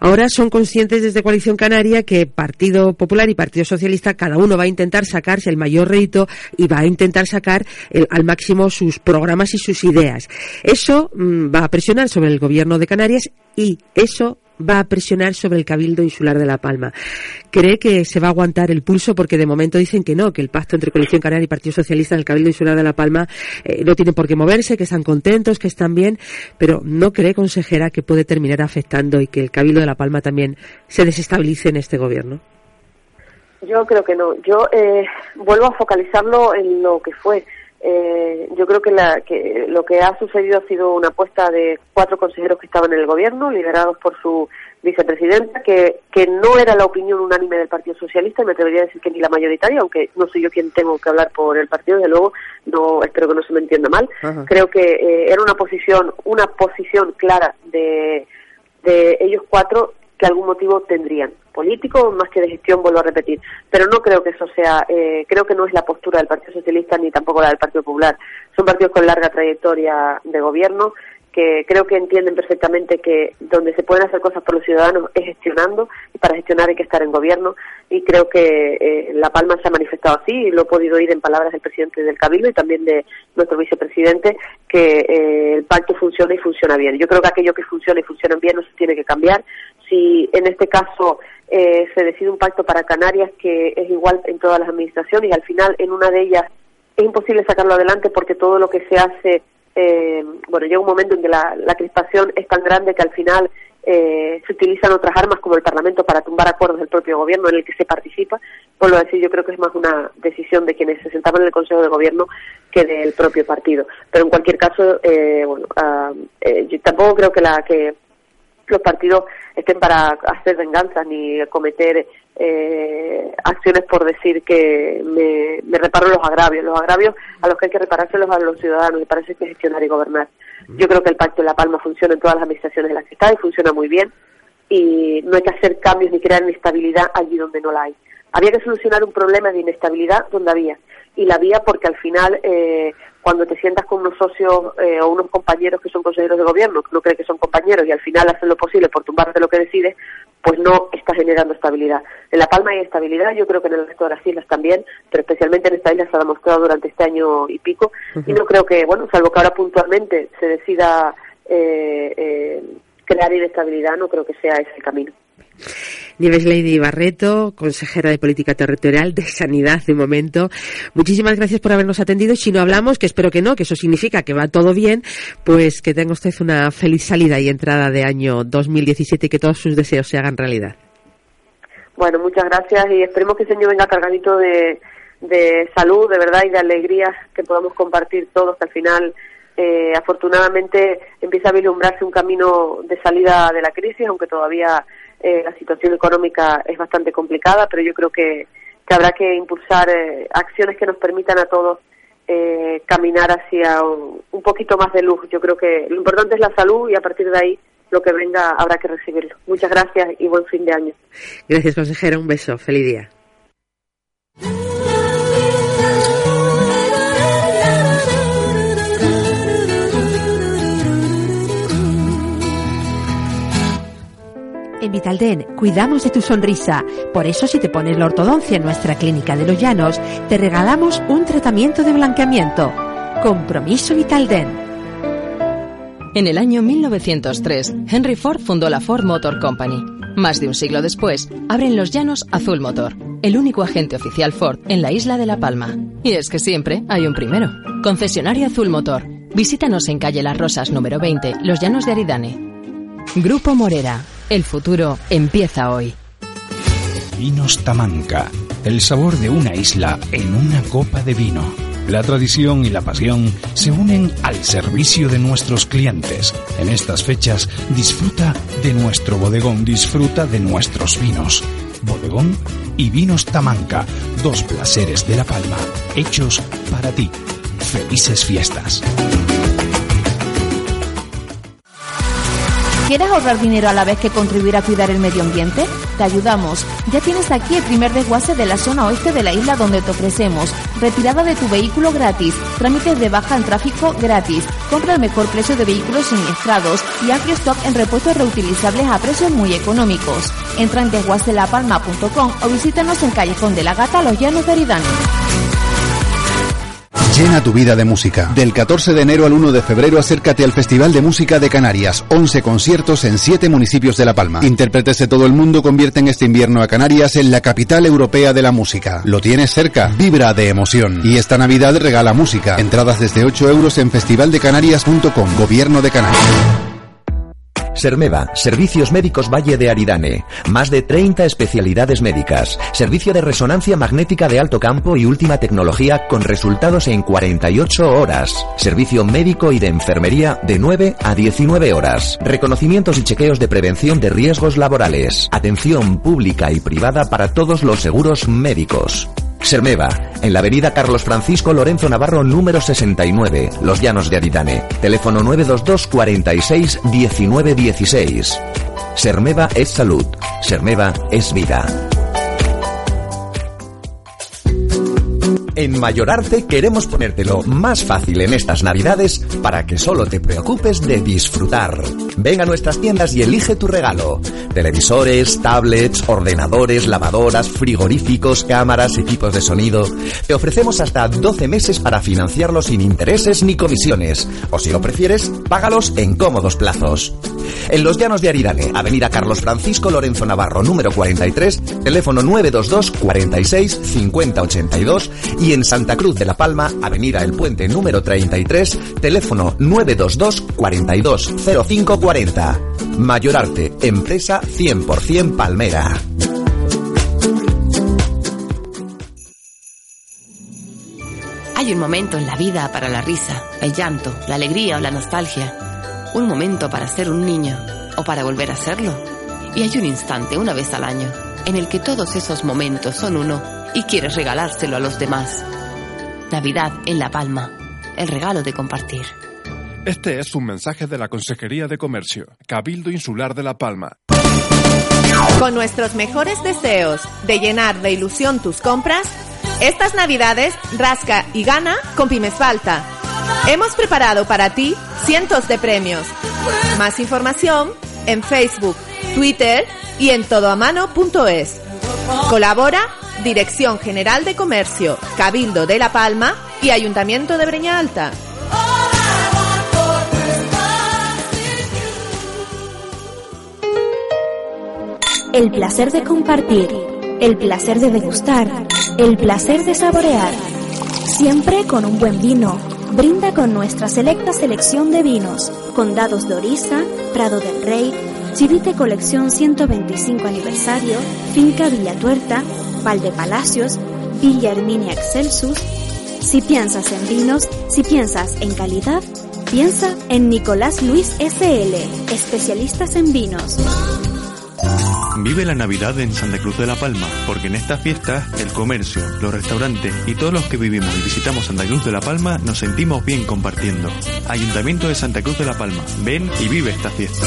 Ahora son conscientes desde Coalición Canaria que Partido Popular y Partido Socialista, cada uno va a intentar sacarse el mayor rédito y va a intentar sacar al máximo sus programas y sus ideas. Eso mm, va a presionar sobre el gobierno de Canarias y eso va a presionar sobre el Cabildo Insular de La Palma. ¿Cree que se va a aguantar el pulso? Porque de momento dicen que no, que el pacto entre Coalición Canaria y Partido Socialista en el Cabildo Insular de La Palma eh, no tiene por qué moverse, que están contentos, que están bien, pero ¿no cree, consejera, que puede terminar afectando y que el Cabildo de La Palma también se desestabilice en este gobierno? Yo creo que no. Yo eh, vuelvo a focalizarlo en lo que fue. Eh, yo creo que, la, que lo que ha sucedido ha sido una apuesta de cuatro consejeros que estaban en el gobierno, liderados por su vicepresidenta, que, que no era la opinión unánime del Partido Socialista, y me atrevería a decir que ni la mayoritaria, aunque no soy yo quien tengo que hablar por el partido, desde luego, no espero que no se me entienda mal. Creo que eh, era una posición, una posición clara de, de ellos cuatro que algún motivo tendrían, político más que de gestión, vuelvo a repetir. Pero no creo que eso sea, eh, creo que no es la postura del Partido Socialista ni tampoco la del Partido Popular. Son partidos con larga trayectoria de gobierno que creo que entienden perfectamente que donde se pueden hacer cosas por los ciudadanos es gestionando y para gestionar hay que estar en gobierno y creo que eh, La Palma se ha manifestado así y lo he podido oír en palabras del presidente del Cabildo y también de nuestro vicepresidente que eh, el pacto funciona y funciona bien. Yo creo que aquello que funciona y funciona bien no se tiene que cambiar. Si en este caso eh, se decide un pacto para Canarias que es igual en todas las administraciones y al final en una de ellas es imposible sacarlo adelante porque todo lo que se hace eh, bueno, llega un momento en que la, crispación es tan grande que al final eh, se utilizan otras armas como el Parlamento para tumbar acuerdos del propio gobierno en el que se participa. Por lo decir, yo creo que es más una decisión de quienes se sentaban en el Consejo de Gobierno que del propio partido. Pero en cualquier caso, eh, bueno, ah, yo tampoco creo que la que los partidos estén para hacer venganzas ni cometer eh, acciones por decir que me, reparo los agravios. Los agravios a los que hay que reparárselos a los ciudadanos y para eso hay que gestionar y gobernar. Yo creo que el Pacto de La Palma funciona en todas las administraciones en las que está y funciona muy bien y no hay que hacer cambios ni crear inestabilidad allí donde no la hay. Había que solucionar un problema de inestabilidad donde había y la había porque al final eh, cuando te sientas con unos socios eh, o unos compañeros que son consejeros de gobierno, que no creen que son compañeros y al final hacen lo posible por tumbarte lo que decides, pues no está generando estabilidad. En La Palma hay estabilidad, yo creo que en el resto de las islas también, pero especialmente en esta isla se ha demostrado durante este año y pico, y no creo que, bueno, salvo que ahora puntualmente se decida eh, eh, crear inestabilidad, no creo que sea ese el camino. Nieves Lady Barreto, consejera de Política Territorial de Sanidad de momento. Muchísimas gracias por habernos atendido. Si no hablamos, que espero que no, que eso significa que va todo bien, pues que tenga usted una feliz salida y entrada de año 2017 y que todos sus deseos se hagan realidad. Bueno, muchas gracias y esperemos que ese año venga cargadito de, de salud, de verdad y de alegrías que podamos compartir todos, que al final eh, afortunadamente empieza a vislumbrarse un camino de salida de la crisis, aunque todavía eh, la situación económica es bastante complicada, pero yo creo que, habrá que impulsar eh, acciones que nos permitan a todos eh, caminar hacia un, un, poquito más de luz. Yo creo que lo importante es la salud y a partir de ahí lo que venga habrá que recibirlo. Muchas gracias y buen fin de año. Gracias, consejera. Un beso. Feliz día. En Vitalden cuidamos de tu sonrisa. Por eso si te pones la ortodoncia en nuestra clínica de Los Llanos, te regalamos un tratamiento de blanqueamiento. Compromiso Vitalden. En el año 1903, Henry Ford fundó la Ford Motor Company. Más de un siglo después, abren Los Llanos Azul Motor, el único agente oficial Ford en la isla de La Palma. Y es que siempre hay un primero. Concesionario Azul Motor. Visítanos en calle Las Rosas número 20, Los Llanos de Aridane. Grupo Morera. El futuro empieza hoy. Vinos Tamanca. El sabor de una isla en una copa de vino. La tradición y la pasión se unen al servicio de nuestros clientes. En estas fechas disfruta de nuestro bodegón, disfruta de nuestros vinos. Bodegón y Vinos Tamanca, dos placeres de La Palma, hechos para ti. Felices fiestas. ¿Quieres ahorrar dinero a la vez que contribuir a cuidar el medio ambiente? Te ayudamos. Ya tienes aquí el primer desguace de la zona oeste de la isla donde te ofrecemos retirada de tu vehículo gratis, trámites de baja en tráfico gratis, compra el mejor precio de vehículos siniestrados y amplio stock en repuestos reutilizables a precios muy económicos. Entra en desguacelapalma.com o visítanos en Callejón de la Gata, Los Llanos de Aridane. Llena tu vida de música. Del 14 de enero al 1 de febrero acércate al Festival de Música de Canarias. 11 conciertos en 7 municipios de La Palma. Intérpretes de todo el mundo convierten este invierno a Canarias en la capital europea de la música. Lo tienes cerca. Vibra de emoción. Y esta Navidad regala música. Entradas desde 8 euros en festivaldecanarias.com. Gobierno de Canarias. Sermeva, Servicios Médicos Valle de Aridane. Más de 30 especialidades médicas. Servicio de resonancia magnética de alto campo y última tecnología con resultados en 48 horas. Servicio médico y de enfermería de 9 a 19 horas. Reconocimientos y chequeos de prevención de riesgos laborales. Atención pública y privada para todos los seguros médicos. Sermeva, en la avenida Carlos Francisco Lorenzo Navarro número 69, Los Llanos de Aridane. Teléfono 922 46 19 16. Sermeva es salud. Sermeva es vida. En Mayorarte queremos ponértelo más fácil en estas navidades para que solo te preocupes de disfrutar. Ven a nuestras tiendas y elige tu regalo. Televisores, tablets, ordenadores, lavadoras, frigoríficos, cámaras, equipos de sonido. Te ofrecemos hasta 12 meses para financiarlos sin intereses ni comisiones. O si lo prefieres, págalos en cómodos plazos. En Los Llanos de Aridane, Avenida Carlos Francisco Lorenzo Navarro, número 43, teléfono 922 46 50 82 y en Santa Cruz de la Palma, Avenida El Puente número 33, teléfono 922 42 05 40. Mayorarte, empresa 100% palmera. Hay un momento en la vida para la risa, el llanto, la alegría o la nostalgia. Un momento para ser un niño o para volver a serlo. Y hay un instante, una vez al año, en el que todos esos momentos son uno y quieres regalárselo a los demás. Navidad en La Palma, el regalo de compartir. Este es un mensaje de la Consejería de Comercio, Cabildo Insular de La Palma. Con nuestros mejores deseos de llenar de ilusión tus compras, estas navidades rasca y gana con Pymes Falta. Hemos preparado para ti cientos de premios. Más información en Facebook, Twitter y en todoamano.es. Colabora Dirección General de Comercio, Cabildo de La Palma y Ayuntamiento de Breña Alta. El placer de compartir, el placer de degustar, el placer de saborear. Siempre con un buen vino. Brinda con nuestra selecta selección de vinos. Condados de Orisa, Prado del Rey, Chivite Colección 125 Aniversario, Finca Villatuerta, Palacios, Villa Herminia Excelsus. Si piensas en vinos, si piensas en calidad, piensa en Nicolás Luis SL, especialistas en vinos. Vive la Navidad en Santa Cruz de la Palma, porque en estas fiestas el comercio, los restaurantes y todos los que vivimos y visitamos Santa Cruz de la Palma nos sentimos bien compartiendo. Ayuntamiento de Santa Cruz de la Palma, ven y vive esta fiesta.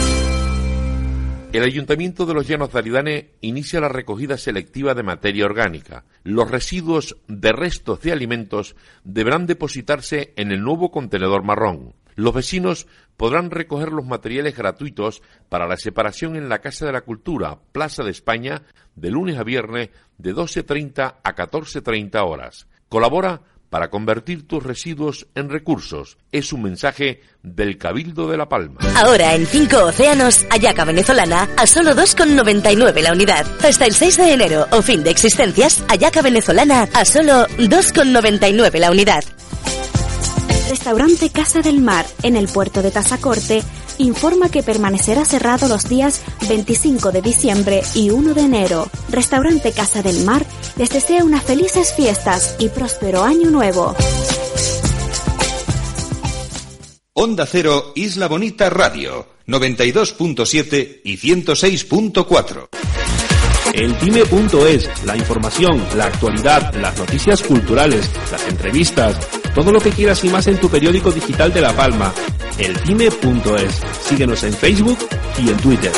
El Ayuntamiento de los Llanos de Aridane inicia la recogida selectiva de materia orgánica. Los residuos de restos de alimentos deberán depositarse en el nuevo contenedor marrón. Los vecinos podrán recoger los materiales gratuitos para la separación en la Casa de la Cultura, Plaza de España, de lunes a viernes de 12.30 a 14.30 horas. Colabora para convertir tus residuos en recursos. Es un mensaje del Cabildo de La Palma. Ahora en Cinco Océanos, Ayaca venezolana a solo 2,99 la unidad. Hasta el 6 de enero o fin de existencias, Ayaca venezolana a solo 2,99 la unidad. Restaurante Casa del Mar, en el puerto de Tazacorte, informa que permanecerá cerrado los días 25 de diciembre y 1 de enero. Restaurante Casa del Mar les desea unas felices fiestas y próspero año nuevo. Onda Cero Isla Bonita Radio 92.7 y 106.4. El time.es, la información, la actualidad, las noticias culturales, las entrevistas, todo lo que quieras y más en tu periódico digital de La Palma, eltime.es. Síguenos en Facebook y en Twitter.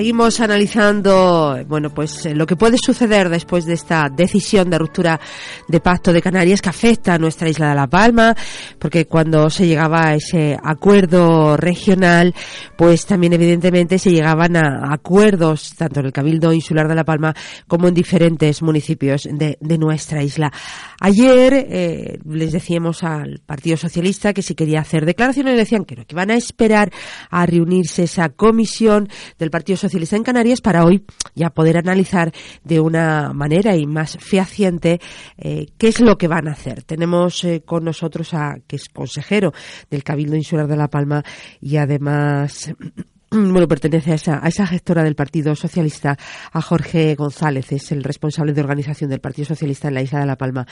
Seguimos analizando, bueno, pues eh, lo que puede suceder después de esta decisión de ruptura de pacto de Canarias que afecta a nuestra isla de La Palma, porque cuando se llegaba a ese acuerdo regional, pues también evidentemente se llegaban a acuerdos tanto en el Cabildo Insular de La Palma como en diferentes municipios de, nuestra isla. Ayer eh, les decíamos al Partido Socialista que si quería hacer declaraciones, decían que no, que van a esperar a reunirse esa comisión del Partido Socialista en Canarias para hoy ya poder analizar de una manera y más fehaciente eh, qué es lo que van a hacer. Tenemos eh, con nosotros a, que es consejero del Cabildo Insular de La Palma y además bueno, pertenece a esa, a esa gestora del Partido Socialista, a Jorge González, es el responsable de organización del Partido Socialista en la isla de La Palma.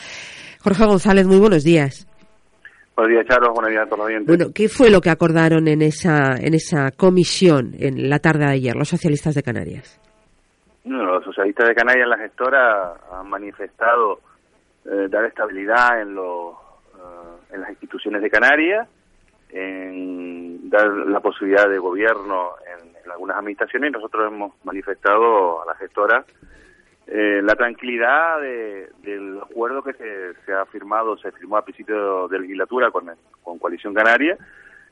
Jorge González, muy buenos días. Buenos días, Charlos. Buenos días a todos los Bueno, ¿qué fue lo que acordaron en esa, en esa comisión en la tarde de ayer, los socialistas de Canarias? los socialistas de Canarias, la gestora, han manifestado eh, dar estabilidad en, los, eh, en las instituciones de Canarias, en dar la posibilidad de gobierno en, en algunas administraciones y nosotros hemos manifestado a la gestora eh, la tranquilidad del acuerdo que se, ha firmado, se firmó a principio de legislatura con, con Coalición Canaria,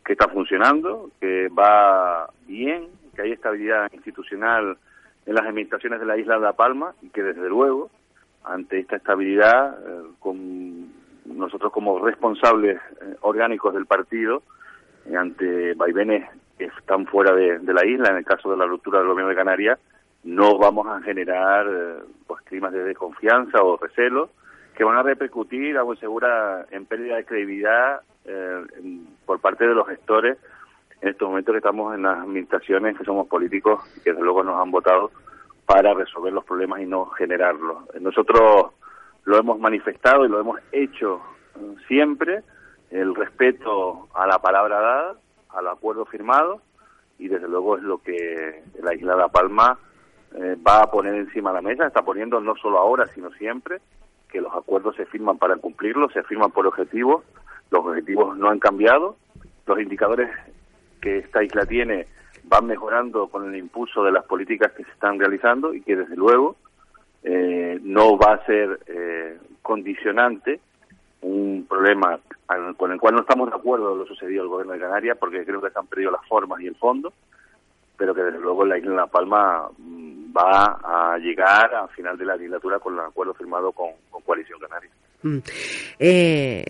que está funcionando, que va bien, que hay estabilidad institucional en las administraciones de la isla de La Palma y que desde luego, ante esta estabilidad, eh, con nosotros como responsables eh, orgánicos del partido, ante vaivenes que están fuera de, de, la isla, en el caso de la ruptura del gobierno de Canarias, no vamos a generar eh, pues climas de desconfianza o recelo que van a repercutir, hago segura, en pérdida de credibilidad eh, por parte de los gestores en estos momentos que estamos en las administraciones, que somos políticos y que desde luego nos han votado para resolver los problemas y no generarlos. Nosotros lo hemos manifestado y lo hemos hecho eh, siempre, el respeto a la palabra dada, al acuerdo firmado, y desde luego es lo que la isla de La Palma eh, va a poner encima de la mesa, está poniendo no solo ahora, sino siempre, que los acuerdos se firman para cumplirlos, se firman por objetivos, los objetivos no han cambiado, los indicadores que esta isla tiene van mejorando con el impulso de las políticas que se están realizando y que desde luego eh, no va a ser eh, condicionante un problema con el cual no estamos de acuerdo de lo sucedido al gobierno de Canarias porque creo que se han perdido las formas y el fondo pero que desde luego la isla de La Palma mm, va a llegar a final de la legislatura con el acuerdo firmado con, Coalición Canaria. Mm. Eh,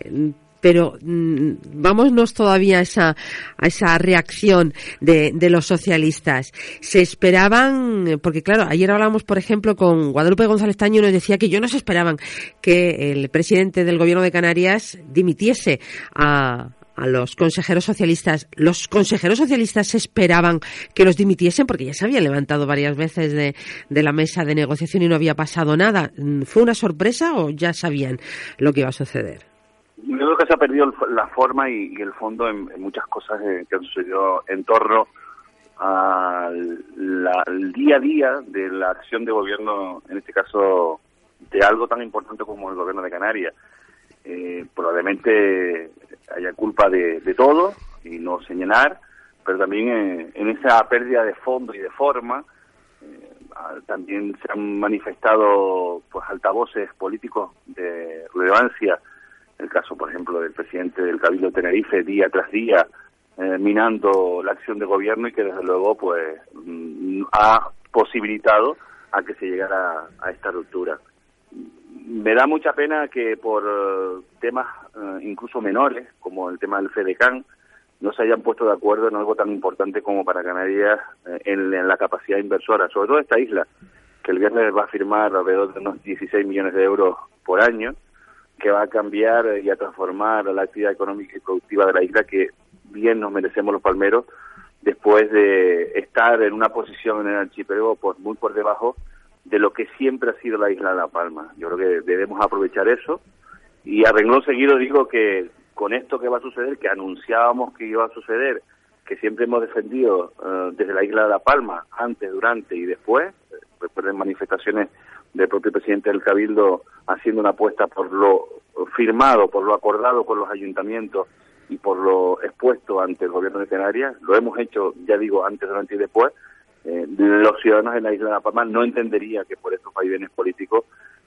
pero mm, vámonos todavía a esa, a esa reacción de, de, los socialistas. Se esperaban, porque claro, ayer hablamos, por ejemplo, con Guadalupe González Taño y nos decía que yo no se esperaban que el presidente del gobierno de Canarias dimitiese a, a los consejeros socialistas. ¿Los consejeros socialistas esperaban que los dimitiesen? Porque ya se habían levantado varias veces de, de la mesa de negociación y no había pasado nada. ¿Fue una sorpresa o ya sabían lo que iba a suceder? Yo creo que se ha perdido la forma y, el fondo en, muchas cosas que han sucedido en torno al día a día de la acción de gobierno, en este caso de algo tan importante como el gobierno de Canarias. Eh, probablemente haya culpa de, de todo y no señalar, pero también eh, en esa pérdida de fondo y de forma eh, también se han manifestado pues altavoces políticos de relevancia, el caso por ejemplo del presidente del Cabildo Tenerife día tras día eh, minando la acción de gobierno y que desde luego pues mm, ha posibilitado a que se llegara a esta ruptura me da mucha pena que por eh, temas eh, incluso menores, como el tema del FEDECAN, no se hayan puesto de acuerdo en algo tan importante como para Canarias eh, en, la capacidad inversora, sobre todo esta isla, que el viernes va a firmar alrededor de unos 16 millones de euros por año, que va a cambiar y a transformar la actividad económica y productiva de la isla, que bien nos merecemos los palmeros, después de estar en una posición en el archipiélago por, muy por debajo de lo que siempre ha sido la isla de La Palma. Yo creo que debemos aprovechar eso y a renglón seguido digo que con esto que va a suceder, que anunciábamos que iba a suceder, que siempre hemos defendido eh, desde la isla de La Palma, antes, durante y después, recuerden manifestaciones del propio presidente del Cabildo haciendo una apuesta por lo firmado, por lo acordado con los ayuntamientos y por lo expuesto ante el gobierno de Canarias, lo hemos hecho, ya digo, antes, durante y después, eh, los ciudadanos de la isla de La Palma no entendería que por estos vaivenes políticos,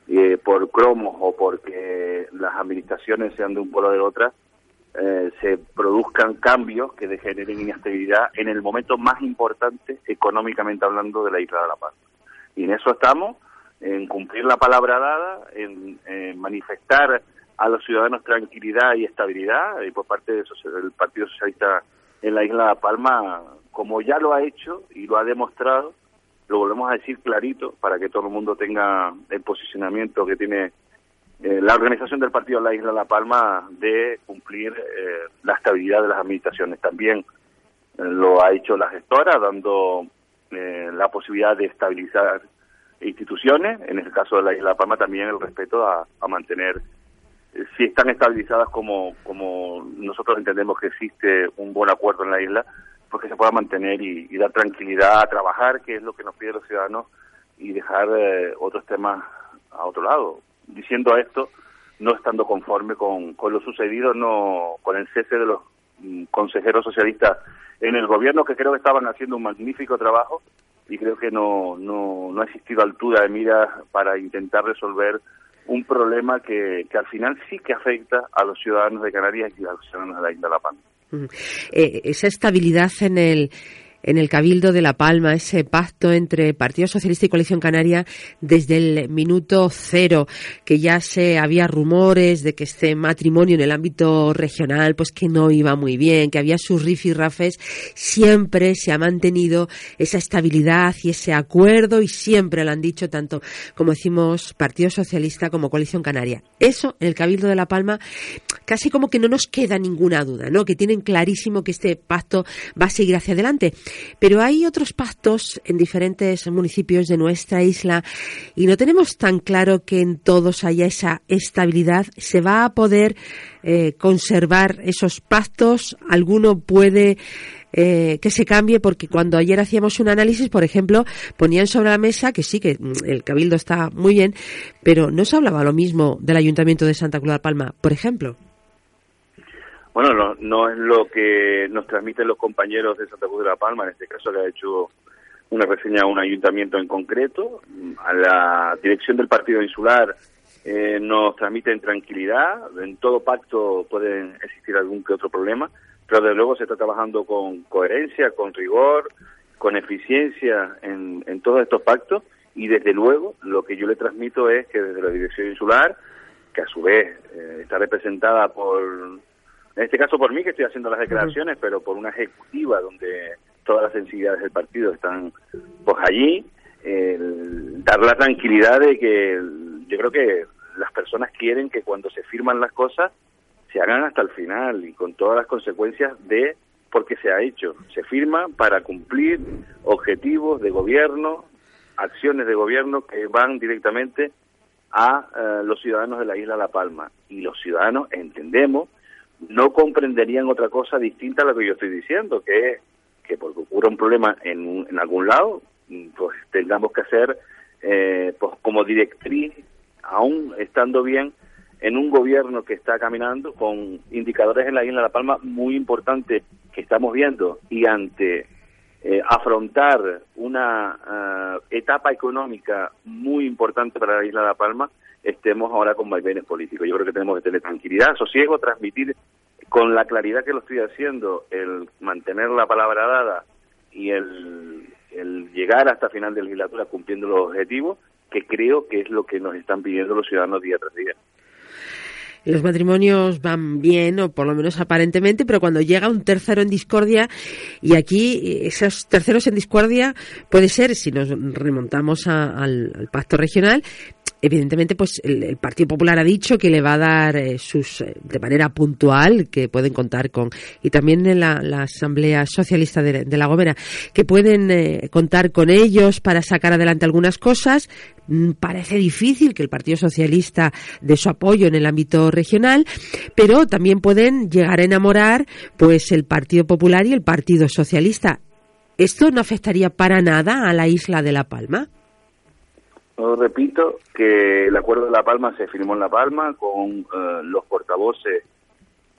eh, por cromos o porque las administraciones sean de un polo o de otra, eh, se produzcan cambios que generen inestabilidad en el momento más importante económicamente hablando de la isla de La Palma. Y en eso estamos, en cumplir la palabra dada, en, manifestar a los ciudadanos tranquilidad y estabilidad, y por parte del Partido Socialista en la isla de Palma, como ya lo ha hecho y lo ha demostrado, lo volvemos a decir clarito para que todo el mundo tenga el posicionamiento que tiene eh, la organización del partido en la isla de La Palma de cumplir eh, la estabilidad de las administraciones. También eh, lo ha hecho la gestora, dando la posibilidad de estabilizar instituciones, en el caso de la isla de Palma también el respeto a, mantener si están estabilizadas como, como nosotros entendemos que existe un buen acuerdo en la isla, pues que se pueda mantener y, dar tranquilidad a trabajar, que es lo que nos piden los ciudadanos, y dejar otros temas a otro lado. Diciendo esto, no estando conforme con, con lo sucedido, no con el cese de los mm, consejeros socialistas en el gobierno, que creo que estaban haciendo un magnífico trabajo y creo que no, no, no ha existido altura de mira para intentar resolver un problema que, que al final sí que afecta a los ciudadanos de Canarias y a los ciudadanos de la isla de La Palma. Eh, esa estabilidad en el en el Cabildo de La Palma, ese pacto entre Partido Socialista y Coalición Canaria desde el minuto cero, que ya se había rumores de que este matrimonio en el ámbito regional, pues que no iba muy bien, que había sus rifirrafes, siempre se ha mantenido esa estabilidad y ese acuerdo y siempre lo han dicho tanto como decimos Partido Socialista como Coalición Canaria. Eso en el Cabildo de La Palma casi como que no nos queda ninguna duda, ¿no? Que tienen clarísimo que este pacto va a seguir hacia adelante. Pero hay otros pactos en diferentes municipios de nuestra isla y no tenemos tan claro que en todos haya esa estabilidad. ¿Se va a poder eh, conservar esos pactos? ¿Alguno puede eh, que se cambie porque cuando ayer hacíamos un análisis, por ejemplo, ponían sobre la mesa que sí, que mm, el cabildo está muy bien, pero no se hablaba lo mismo del Ayuntamiento de Santa Cruz de Palma, por ejemplo. Bueno, no, es lo que nos transmiten los compañeros de Santa Cruz de la Palma, en este caso que ha hecho una reseña a un ayuntamiento en concreto, a la dirección del Partido Insular eh, nos transmiten tranquilidad, en todo pacto puede existir algún que otro problema, pero desde luego se está trabajando con coherencia, con rigor, con eficiencia en, todos estos pactos y desde luego lo que yo le transmito es que desde la dirección insular, que a su vez eh, está representada por en este caso por mí que estoy haciendo las declaraciones, pero por una ejecutiva donde todas las sensibilidades del partido están pues allí, dar la tranquilidad de que yo creo que las personas quieren que cuando se firman las cosas se hagan hasta el final y con todas las consecuencias de porque se ha hecho. Se firma para cumplir objetivos de gobierno, acciones de gobierno que van directamente a eh, los ciudadanos de la isla La Palma. Y los ciudadanos entendemos no comprenderían otra cosa distinta a lo que yo estoy diciendo, que es que porque ocurra un problema en, en algún lado, pues tengamos que hacer eh, pues como directriz, aún estando bien, en un gobierno que está caminando con indicadores en la isla de La Palma muy importantes que estamos viendo y ante eh, afrontar una eh, etapa económica muy importante para la isla de La Palma, estemos ahora con vaivenes políticos. Yo creo que tenemos que tener tranquilidad, sosiego, transmitir con la claridad que lo estoy haciendo, el mantener la palabra dada y el, el llegar hasta final de legislatura cumpliendo los objetivos, que creo que es lo que nos están pidiendo los ciudadanos día tras día. Los matrimonios van bien, o por lo menos aparentemente, pero cuando llega un tercero en discordia, y aquí esos terceros en discordia puede ser, si nos remontamos al, pacto regional, evidentemente pues el, Partido Popular ha dicho que le va a dar eh, sus eh, de manera puntual que pueden contar con y también en la, Asamblea Socialista de, La Gomera que pueden eh, contar con ellos para sacar adelante algunas cosas. Mm, parece difícil que el Partido Socialista dé su apoyo en el ámbito regional pero también pueden llegar a enamorar pues el Partido Popular y el Partido Socialista esto no afectaría para nada a la isla de La Palma repito que el acuerdo de La Palma se firmó en La Palma con eh, los portavoces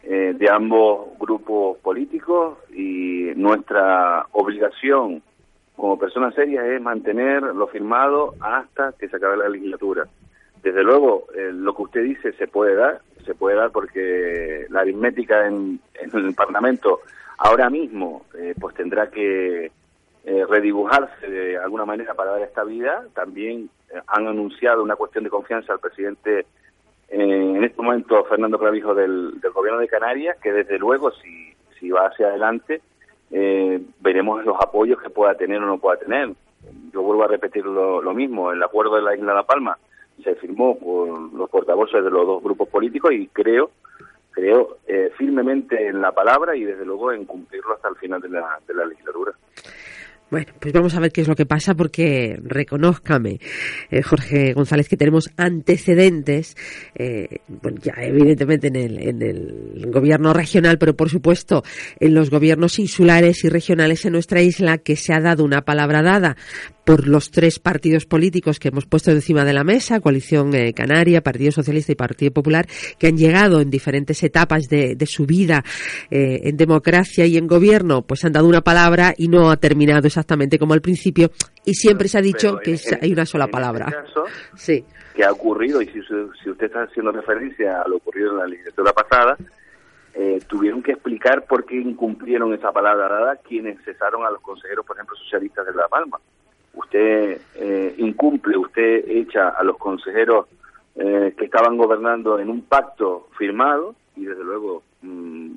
eh, de ambos grupos políticos y nuestra obligación como personas serias es mantener lo firmado hasta que se acabe la legislatura. Desde luego, eh, lo que usted dice se puede dar, se puede dar porque la aritmética en, el Parlamento ahora mismo eh, pues tendrá que eh, redibujarse de alguna manera para dar esta vida. También han anunciado una cuestión de confianza al presidente en este momento, Fernando Clavijo, del, Gobierno de Canarias, que desde luego, si, si va hacia adelante, eh, veremos los apoyos que pueda tener o no pueda tener. Yo vuelvo a repetir lo, mismo, el acuerdo de la Isla de La Palma se firmó por los portavoces de los dos grupos políticos y creo creo eh, firmemente en la palabra y desde luego en cumplirlo hasta el final de la, de la legislatura. Bueno, pues vamos a ver qué es lo que pasa porque reconózcame, eh, Jorge González, que tenemos antecedentes, eh, ya evidentemente en el, gobierno regional, pero por supuesto en los gobiernos insulares y regionales en nuestra isla, que se ha dado una palabra dada por los tres partidos políticos que hemos puesto encima de la mesa, Coalición eh, Canaria, Partido Socialista y Partido Popular, que han llegado en diferentes etapas de, su vida eh, en democracia y en gobierno, pues han dado una palabra y no ha terminado exactamente como al principio y siempre se ha dicho que hay una sola palabra. sí. Que ha ocurrido, y si, si usted está haciendo referencia a lo ocurrido en la legislatura pasada, eh, tuvieron que explicar por qué incumplieron esa palabra dada quienes cesaron a los consejeros, por ejemplo, socialistas de La Palma usted eh, incumple, usted echa a los consejeros eh, que estaban gobernando en un pacto firmado y desde luego mm,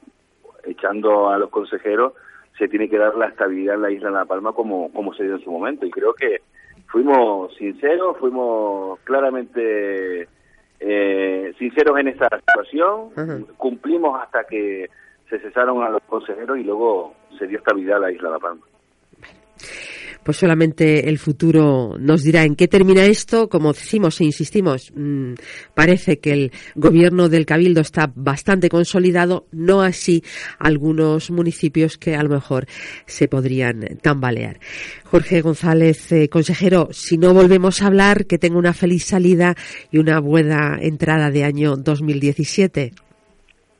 echando a los consejeros se tiene que dar la estabilidad en la isla de La Palma como, como se dio en su momento. Y creo que fuimos sinceros, fuimos claramente eh, sinceros en esta situación, cumplimos hasta que se cesaron a los consejeros y luego se dio estabilidad a la isla de La Palma pues solamente el futuro nos dirá en qué termina esto. Como decimos e insistimos, mm, parece que el gobierno del Cabildo está bastante consolidado, no así algunos municipios que a lo mejor se podrían tambalear. Jorge González, eh, consejero, si no volvemos a hablar, que tenga una feliz salida y una buena entrada de año 2017.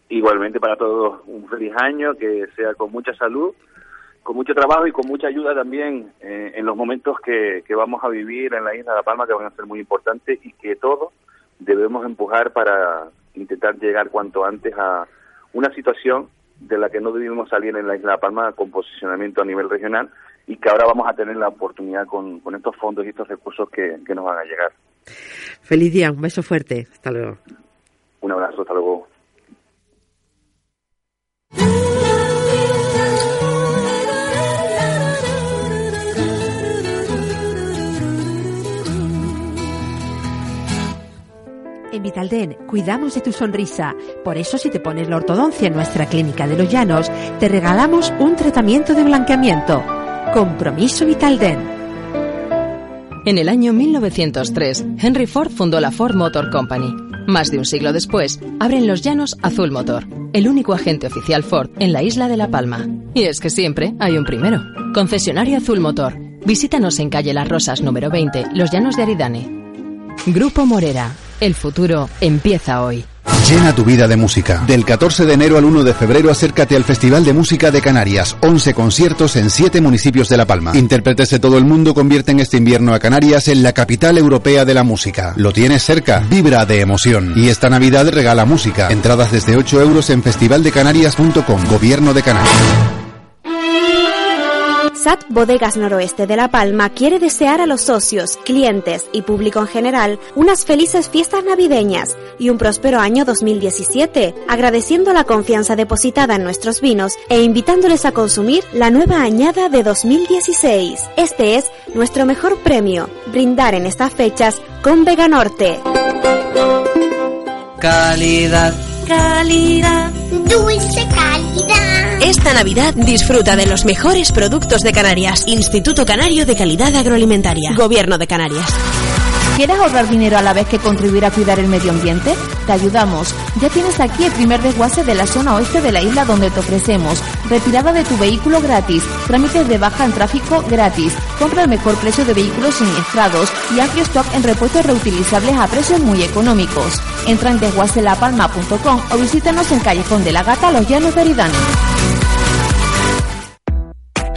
Igualmente para todos un feliz año, que sea con mucha salud con mucho trabajo y con mucha ayuda también eh, en los momentos que, vamos a vivir en la isla de La Palma, que van a ser muy importantes y que todos debemos empujar para intentar llegar cuanto antes a una situación de la que no debimos salir en la isla de La Palma con posicionamiento a nivel regional y que ahora vamos a tener la oportunidad con, con estos fondos y estos recursos que, que nos van a llegar. Feliz día, un beso fuerte, hasta luego. Un abrazo, hasta luego. En Vitalden cuidamos de tu sonrisa. Por eso si te pones la ortodoncia en nuestra clínica de Los Llanos, te regalamos un tratamiento de blanqueamiento. Compromiso Vitalden. En el año 1903, Henry Ford fundó la Ford Motor Company. Más de un siglo después, abren Los Llanos Azul Motor, el único agente oficial Ford en la isla de La Palma. Y es que siempre hay un primero. Concesionario Azul Motor. Visítanos en calle Las Rosas número 20, Los Llanos de Aridane. Grupo Morera. El futuro empieza hoy. Llena tu vida de música. Del 14 de enero al 1 de febrero acércate al Festival de Música de Canarias. 11 conciertos en 7 municipios de La Palma. Intérpretes de todo el mundo convierten este invierno a Canarias en la capital europea de la música. Lo tienes cerca. Vibra de emoción. Y esta Navidad regala música. Entradas desde 8 euros en festivaldecanarias.com. Gobierno de Canarias. SAT Bodegas Noroeste de La Palma quiere desear a los socios, clientes y público en general unas felices fiestas navideñas y un próspero año 2017, agradeciendo la confianza depositada en nuestros vinos e invitándoles a consumir la nueva añada de 2016. Este es nuestro mejor premio, brindar en estas fechas con Vega Norte. Calidad, calidad, dulce calidad. Esta Navidad disfruta de los mejores productos de Canarias. Instituto Canario de Calidad Agroalimentaria. Gobierno de Canarias. ¿Quieres ahorrar dinero a la vez que contribuir a cuidar el medio ambiente? Te ayudamos. Ya tienes aquí el primer desguace de la zona oeste de la isla donde te ofrecemos retirada de tu vehículo gratis, trámites de baja en tráfico gratis, compra el mejor precio de vehículos siniestrados y amplio stock en repuestos reutilizables a precios muy económicos. Entra en desguacelapalma.com o visítanos en Callejón de la Gata, Los Llanos de Aridane.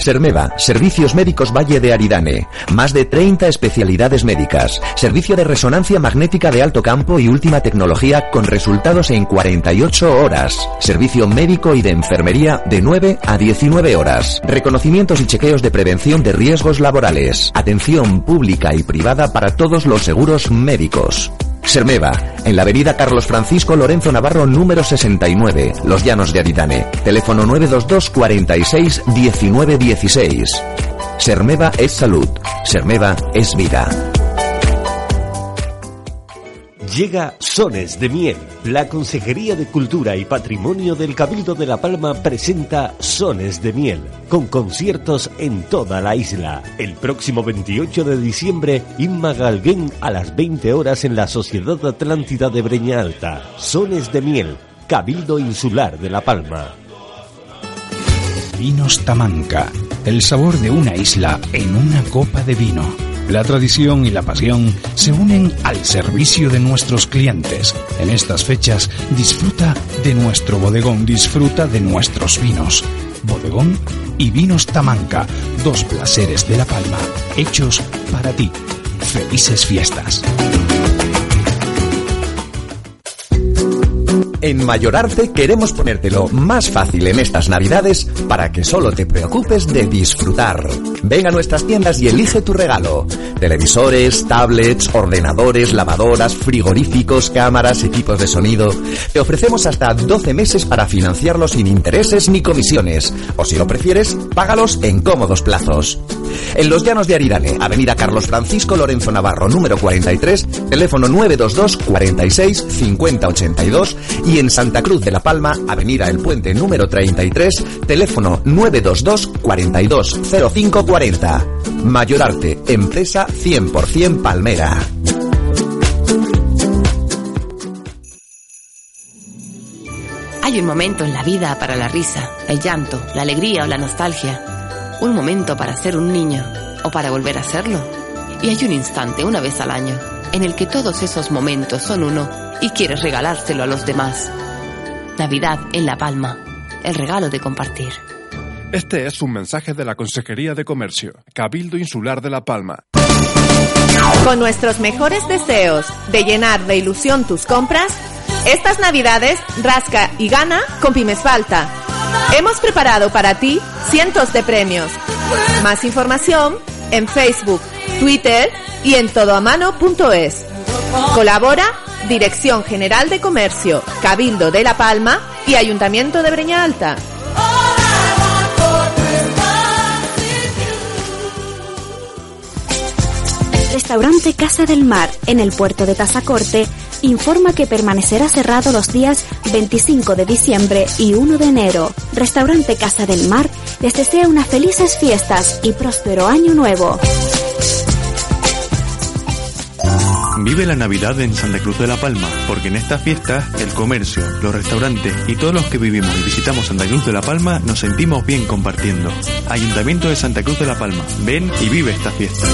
Sermeva, Servicios Médicos Valle de Aridane. Más de 30 especialidades médicas. Servicio de resonancia magnética de alto campo y última tecnología con resultados en 48 horas. Servicio médico y de enfermería de 9 a 19 horas. Reconocimientos y chequeos de prevención de riesgos laborales. Atención pública y privada para todos los seguros médicos. Sermeva, en la avenida Carlos Francisco Lorenzo Navarro número 69, Los Llanos de Aridane. Teléfono 922 46 19 16. Sermeva es salud. Sermeva es vida. Llega Sones de Miel. La Consejería de Cultura y Patrimonio del Cabildo de La Palma presenta Sones de Miel, con conciertos en toda la isla. El próximo 28 de diciembre, Inma Galguén a las 20 horas en la Sociedad Atlántida de Breña Alta. Sones de Miel, Cabildo Insular de La Palma. Vinos Tamanca, el sabor de una isla en una copa de vino. La tradición y la pasión se unen al servicio de nuestros clientes. En estas fechas disfruta de nuestro bodegón, disfruta de nuestros vinos. Bodegón y Vinos Tamanca, dos placeres de La Palma, hechos para ti. Felices fiestas. En Mayorarte queremos ponértelo más fácil en estas navidades para que solo te preocupes de disfrutar. Ven a nuestras tiendas y elige tu regalo. Televisores, tablets, ordenadores, lavadoras, frigoríficos, cámaras, equipos de sonido. Te ofrecemos hasta 12 meses para financiarlos sin intereses ni comisiones. O si lo prefieres, págalos en cómodos plazos. En Los Llanos de Aridane, Avenida Carlos Francisco Lorenzo Navarro, número 43, teléfono 922 46 50 82 y en Santa Cruz de la Palma, Avenida El Puente número 33, teléfono 922 42 05 40. Mayorarte, empresa 100% palmera. Hay un momento en la vida para la risa, el llanto, la alegría o la nostalgia. Un momento para ser un niño o para volver a serlo. Y hay un instante, una vez al año, en el que todos esos momentos son uno y quieres regalárselo a los demás. Navidad en La Palma, el regalo de compartir. Este es un mensaje de la Consejería de Comercio, Cabildo Insular de La Palma. Con nuestros mejores deseos de llenar de ilusión tus compras, estas navidades rasca y gana con Pymes Falta. Hemos preparado para ti cientos de premios. Más información en Facebook, Twitter y en todoamano.es. Colabora Dirección General de Comercio, Cabildo de La Palma y Ayuntamiento de Breña Alta. Restaurante Casa del Mar, en el puerto de Tazacorte, informa que permanecerá cerrado los días 25 de diciembre y 1 de enero. Restaurante Casa del Mar les desea unas felices fiestas y próspero año nuevo. Vive la Navidad en Santa Cruz de la Palma, porque en estas fiestas el comercio, los restaurantes y todos los que vivimos y visitamos Santa Cruz de la Palma nos sentimos bien compartiendo. Ayuntamiento de Santa Cruz de la Palma, ven y vive esta fiesta.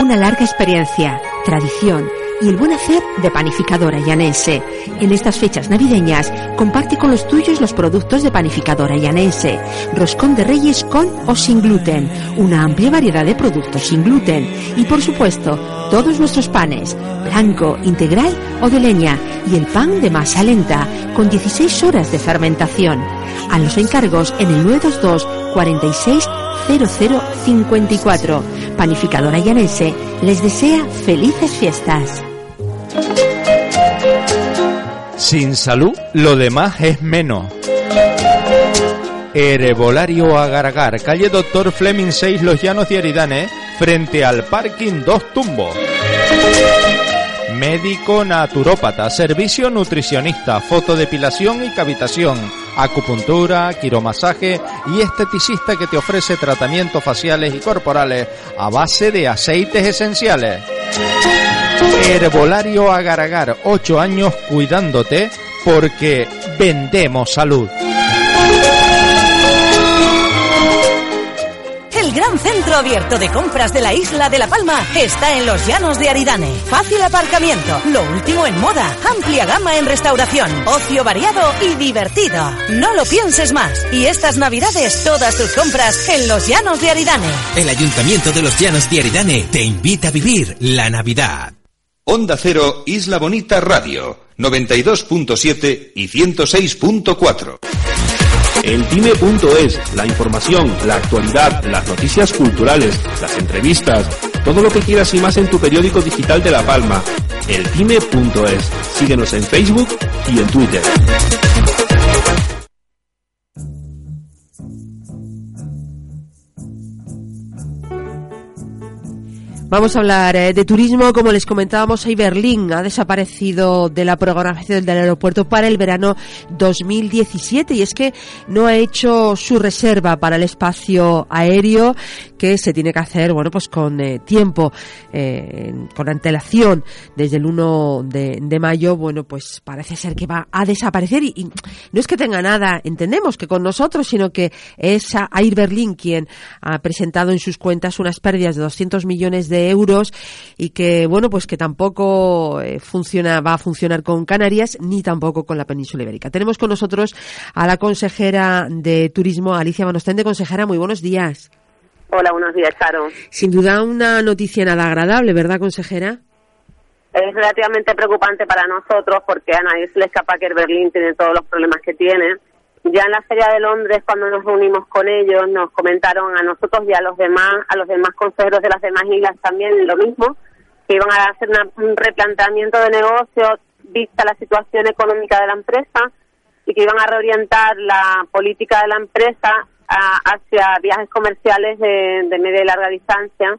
Una larga experiencia, tradición y el buen hacer de panificadora llanense. En estas fechas navideñas, comparte con los tuyos los productos de panificadora llanense. Roscón de reyes con o sin gluten, una amplia variedad de productos sin gluten y por supuesto, todos nuestros panes, blanco, integral o de leña y el pan de masa lenta con 16 horas de fermentación. A los encargos en el 922 46 0054. Panificadora Llanense les desea felices fiestas. Sin salud, lo demás es menos. Herbolario Agaragar, calle Doctor Fleming 6, Los Llanos de Aridane, frente al parking Dos Tumbos. Médico naturópata, servicio nutricionista, fotodepilación y cavitación, acupuntura, quiromasaje y esteticista que te ofrece tratamientos faciales y corporales a base de aceites esenciales. Herbolario Agaragar, 8 años cuidándote porque vendemos salud. Gran gran centro abierto de compras de la isla de La Palma está en los llanos de Aridane. Fácil aparcamiento, lo último en moda, amplia gama en restauración, ocio variado y divertido. No lo pienses más. Y estas navidades, todas tus compras en los llanos de Aridane. El Ayuntamiento de los Llanos de Aridane te invita a vivir la Navidad. Onda Cero Isla Bonita Radio 92.7 y 106.4. Eltime.es, la información, la actualidad, las noticias culturales, las entrevistas, todo lo que quieras y más en tu periódico digital de La Palma. Eltime.es. Síguenos en Facebook y en Twitter. Vamos a hablar eh, de turismo. Como les comentábamos, hoy Berlín ha desaparecido de la programación del aeropuerto para el verano 2017 y es que no ha hecho su reserva para el espacio aéreo que se tiene que hacer, bueno, pues con eh, tiempo, eh, con antelación desde el 1 de, mayo. Bueno, pues parece ser que va a desaparecer y, no es que tenga nada, entendemos que con nosotros, sino que es Air Berlin quien ha presentado en sus cuentas unas pérdidas de 200 millones de euros y que bueno pues que tampoco eh, funciona va a funcionar con Canarias ni tampoco con la península ibérica. Tenemos con nosotros a la consejera de turismo Alicia Manostende, consejera, muy buenos días. Hola, buenos días, Caro. Sin duda una noticia nada agradable, ¿verdad, consejera? Es relativamente preocupante para nosotros porque a nadie se le escapa que el Berlín tiene todos los problemas que tiene. Ya en la Feria de Londres, cuando nos reunimos con ellos, nos comentaron a nosotros y a los demás, a los demás consejeros de las demás islas también lo mismo, que iban a hacer una, un replanteamiento de negocio vista la situación económica de la empresa y que iban a reorientar la política de la empresa a, hacia viajes comerciales de, de media y larga distancia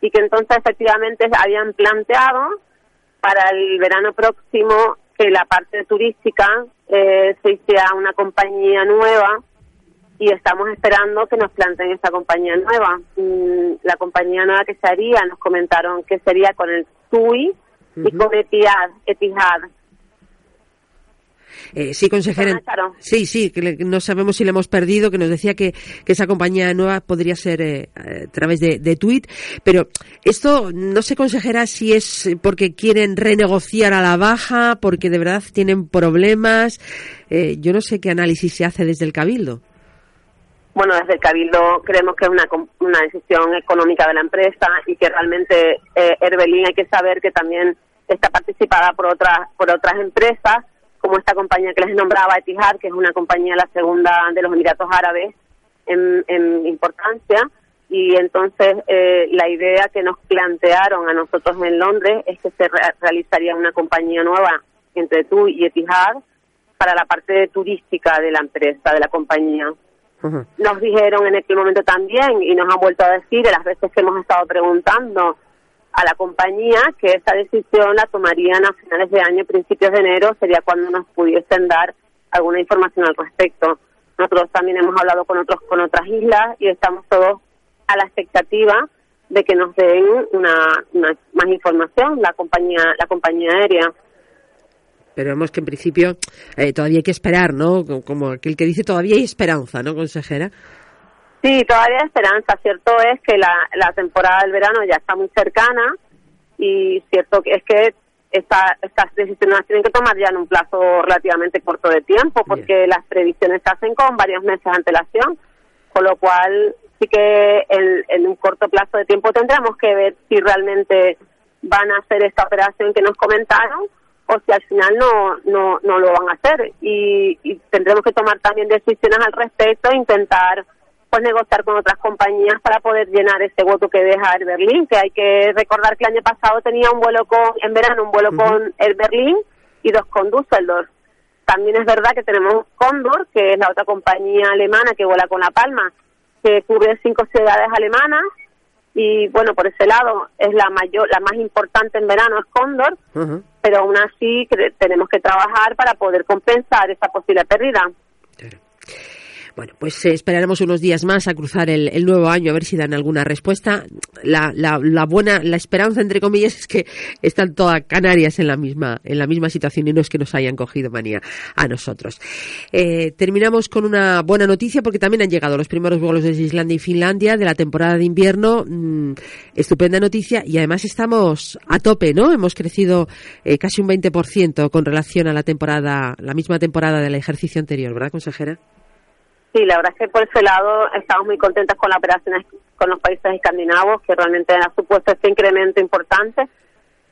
y que entonces efectivamente habían planteado para el verano próximo que la parte turística eh, se hiciera una compañía nueva y estamos esperando que nos planteen esa compañía nueva. Mm, la compañía nueva que se haría, nos comentaron que sería con el TUI y con Etihad. Etihad. Eh, sí, consejera. Sí, sí, que le, no sabemos si le hemos perdido, que nos decía que, que esa compañía nueva podría ser eh, a través de, de tweet, pero esto no sé, consejera, si es porque quieren renegociar a la baja, porque de verdad tienen problemas. Eh, yo no sé qué análisis se hace desde el Cabildo. Bueno, desde el Cabildo creemos que es una, una decisión económica de la empresa y que realmente eh, Herbelín hay que saber que también está participada por otras por otras empresas como esta compañía que les nombraba, Etihad, que es una compañía la segunda de los Emiratos Árabes en, en importancia. Y entonces eh, la idea que nos plantearon a nosotros en Londres es que se re realizaría una compañía nueva entre tú y Etihad para la parte turística de la empresa, de la compañía. Uh -huh. Nos dijeron en aquel momento también, y nos han vuelto a decir de las veces que hemos estado preguntando a la compañía que esa decisión la tomarían a finales de año, principios de enero, sería cuando nos pudiesen dar alguna información al respecto. Nosotros también hemos hablado con otros con otras islas y estamos todos a la expectativa de que nos den una, más información la compañía la compañía aérea. Pero vemos que en principio eh, todavía hay que esperar, ¿no? Como aquel que dice todavía hay esperanza, ¿no, consejera? Sí, todavía hay esperanza. Cierto es que la, la temporada del verano ya está muy cercana y cierto es que esta, estas decisiones las tienen que tomar ya en un plazo relativamente corto de tiempo porque Bien. las previsiones se hacen con varios meses de antelación, con lo cual sí que en, en, un corto plazo de tiempo tendremos que ver si realmente van a hacer esta operación que nos comentaron o si al final no no no lo van a hacer y, y tendremos que tomar también decisiones al respecto e intentar pues negociar con otras compañías para poder llenar ese voto que deja el Berlín, que hay que recordar que el año pasado tenía un vuelo con, en verano un vuelo uh -huh. con el Berlín y dos con Düsseldorf. También es verdad que tenemos Condor, que es la otra compañía alemana que vuela con La Palma, que cubre cinco ciudades alemanas y bueno, por ese lado es la mayor, la más importante en verano es Condor, uh -huh. pero aún así tenemos que trabajar para poder compensar esa posible pérdida. Bueno, pues eh, esperaremos unos días más a cruzar el, el, nuevo año a ver si dan alguna respuesta. La, la, la, buena, la esperanza entre comillas es que están todas Canarias en la misma en la misma situación y no es que nos hayan cogido manía a nosotros. Eh, terminamos con una buena noticia porque también han llegado los primeros vuelos desde Islandia y Finlandia de la temporada de invierno. Mm, estupenda noticia y además estamos a tope, ¿no? Hemos crecido eh, casi un 20% con relación a la temporada, la misma temporada del ejercicio anterior, ¿verdad, consejera? Sí, la verdad es que por ese lado estamos muy contentas con las operaciones con los países escandinavos, que realmente ha supuesto este incremento importante,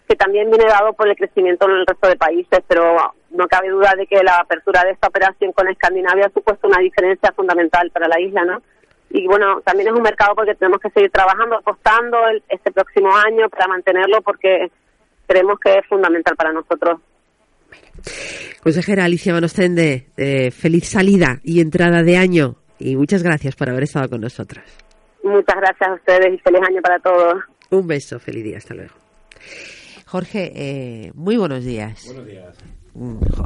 que también viene dado por el crecimiento en el resto de países, pero no cabe duda de que la apertura de esta operación con Escandinavia ha supuesto una diferencia fundamental para la isla, ¿no? Y bueno, también es un mercado porque tenemos que seguir trabajando, apostando este próximo año para mantenerlo porque creemos que es fundamental para nosotros. Consejera Alicia Manostende, eh, feliz salida y entrada de año y muchas gracias por haber estado con nosotros. Muchas gracias a ustedes y feliz año para todos. Un beso, feliz día, hasta luego. Jorge, eh, muy buenos días. Buenos días.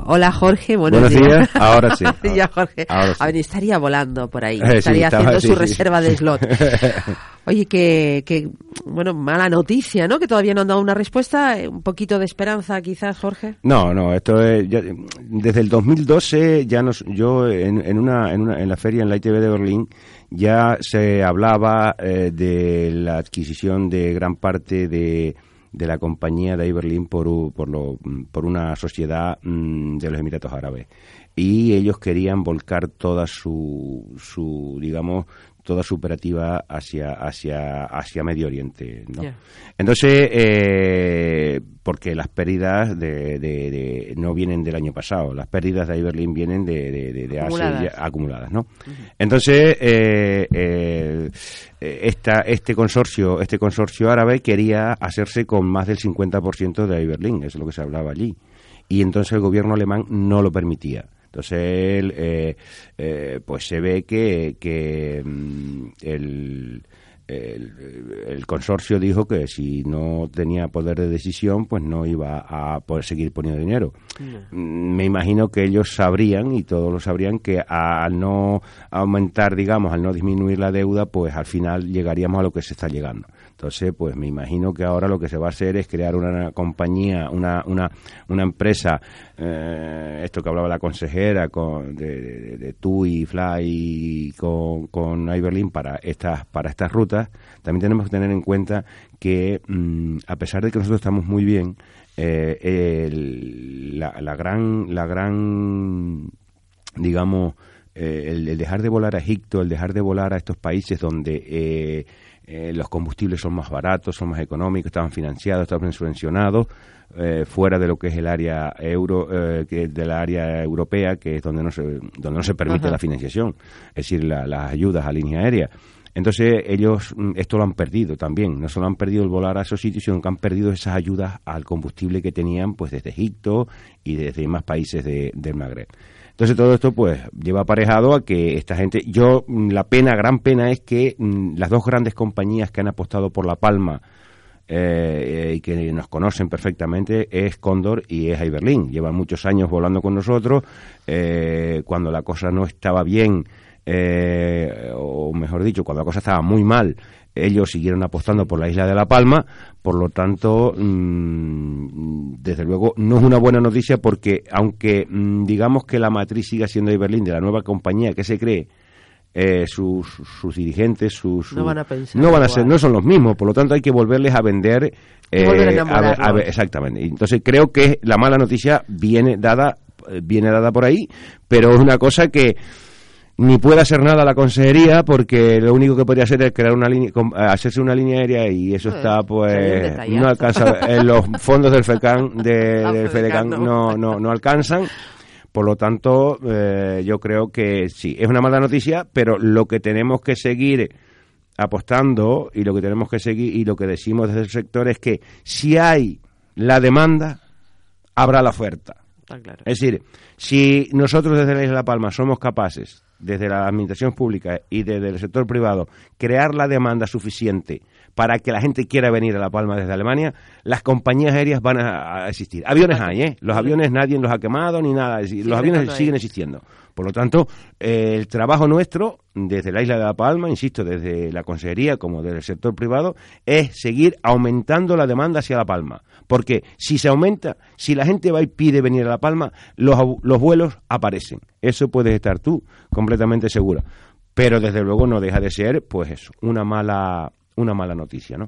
Hola Jorge, buenos, buenos días. Ahora sí. ya Jorge. Ahora sí. A ver, estaría volando por ahí, eh, estaría sí, haciendo su reserva de slot. Oye, que, que, bueno, mala noticia, ¿no? Que todavía no han dado una respuesta. Un poquito de esperanza, quizás, Jorge. No, no, esto es. Ya, desde el 2012, ya nos, yo en, en, una, en, una, en la feria en la ITV de Berlín, ya se hablaba eh, de la adquisición de gran parte de de la compañía de Iberlin por, por, lo, por una sociedad mmm, de los Emiratos Árabes. Y ellos querían volcar toda su, su digamos, toda su operativa hacia, hacia, hacia Medio Oriente. ¿no? Yeah. Entonces, eh, porque las pérdidas de, de, de, no vienen del año pasado, las pérdidas de Iberlin vienen de, de acumuladas. Hace, acumuladas, ¿no? Uh -huh. Entonces, eh, eh, esta, este consorcio, este consorcio árabe quería hacerse con más del 50% de Iberlin, eso es lo que se hablaba allí. Y entonces el gobierno alemán no lo permitía. Entonces, él, eh, eh, pues se ve que, que mm, el, el, el, consorcio dijo que si no tenía poder de decisión, pues no iba a poder seguir poniendo dinero. No. Me imagino que ellos sabrían, y todos lo sabrían, que al no aumentar, digamos, al no disminuir la deuda, pues al final llegaríamos a lo que se está llegando. Entonces, pues me imagino que ahora lo que se va a hacer es crear una compañía, una, una, una empresa, eh, esto que hablaba la consejera con, de, de, de TUI, Fly con, con Iberlin para estas, para estas rutas. También tenemos que tener en cuenta que, mmm, a pesar de que nosotros estamos muy bien, eh, la, la gran, la gran, digamos, eh, el, el, dejar de volar a Egipto, el dejar de volar a estos países donde eh, eh, los combustibles son más baratos, son más económicos, estaban financiados, estaban subvencionados, eh, fuera de lo que es el área euro, eh, que de la área europea, que es donde no se, donde no se permite Ajá. la financiación, es decir, la, las ayudas a línea aérea. Entonces ellos mm, esto lo han perdido también, no solo han perdido el volar a esos sitios, sino que han perdido esas ayudas al combustible que tenían pues desde Egipto y desde más países de, del Magreb. Entonces todo esto pues lleva aparejado a que esta gente, yo mm, la pena, gran pena es que mmm, las dos grandes compañías que han apostado por La Palma eh, y que nos conocen perfectamente es Cóndor y es Iberlin. Llevan muchos años volando con nosotros, eh, cuando la cosa no estaba bien, eh, o mejor dicho, cuando la cosa estaba muy mal, ellos siguieron apostando por la isla de La Palma, por lo tanto, mmm, desde luego no es una buena noticia porque aunque mmm, digamos que la matriz siga siendo Iberlin de la nueva compañía que se cree, eh, sus, sus, dirigentes, sus, no van a pensar no van a ser, no son los mismos, por lo tanto hay que volverles a vender, eh, a, a, a, exactamente. Entonces creo que la mala noticia viene dada, viene dada por ahí, pero es una cosa que ni puede hacer nada la consejería porque lo único que podría hacer es crear una línea hacerse una línea aérea y eso está pues no alcanza. En los fondos del FECAN de, del FEDECAN no, no, no alcanzan. Por lo tanto eh, yo creo que sí es una mala noticia pero lo que tenemos que seguir apostando y lo que tenemos que seguir y lo que decimos desde el sector es que si hay la demanda habrá la oferta. Claro. es decir si nosotros desde la Isla de La Palma somos capaces desde la administración pública y desde el sector privado, crear la demanda suficiente para que la gente quiera venir a La Palma desde Alemania, las compañías aéreas van a, existir. Aviones hay, ¿eh? Los aviones nadie los ha quemado ni nada, los aviones siguen existiendo. Por lo tanto, eh, el trabajo nuestro desde la isla de La Palma, insisto, desde la consejería como desde el sector privado, es seguir aumentando la demanda hacia La Palma. Porque si se aumenta, si la gente va y pide venir a La Palma, los, los vuelos aparecen. Eso puedes estar tú completamente segura. Pero desde luego no deja de ser, pues eso, una mala, una mala noticia, ¿no?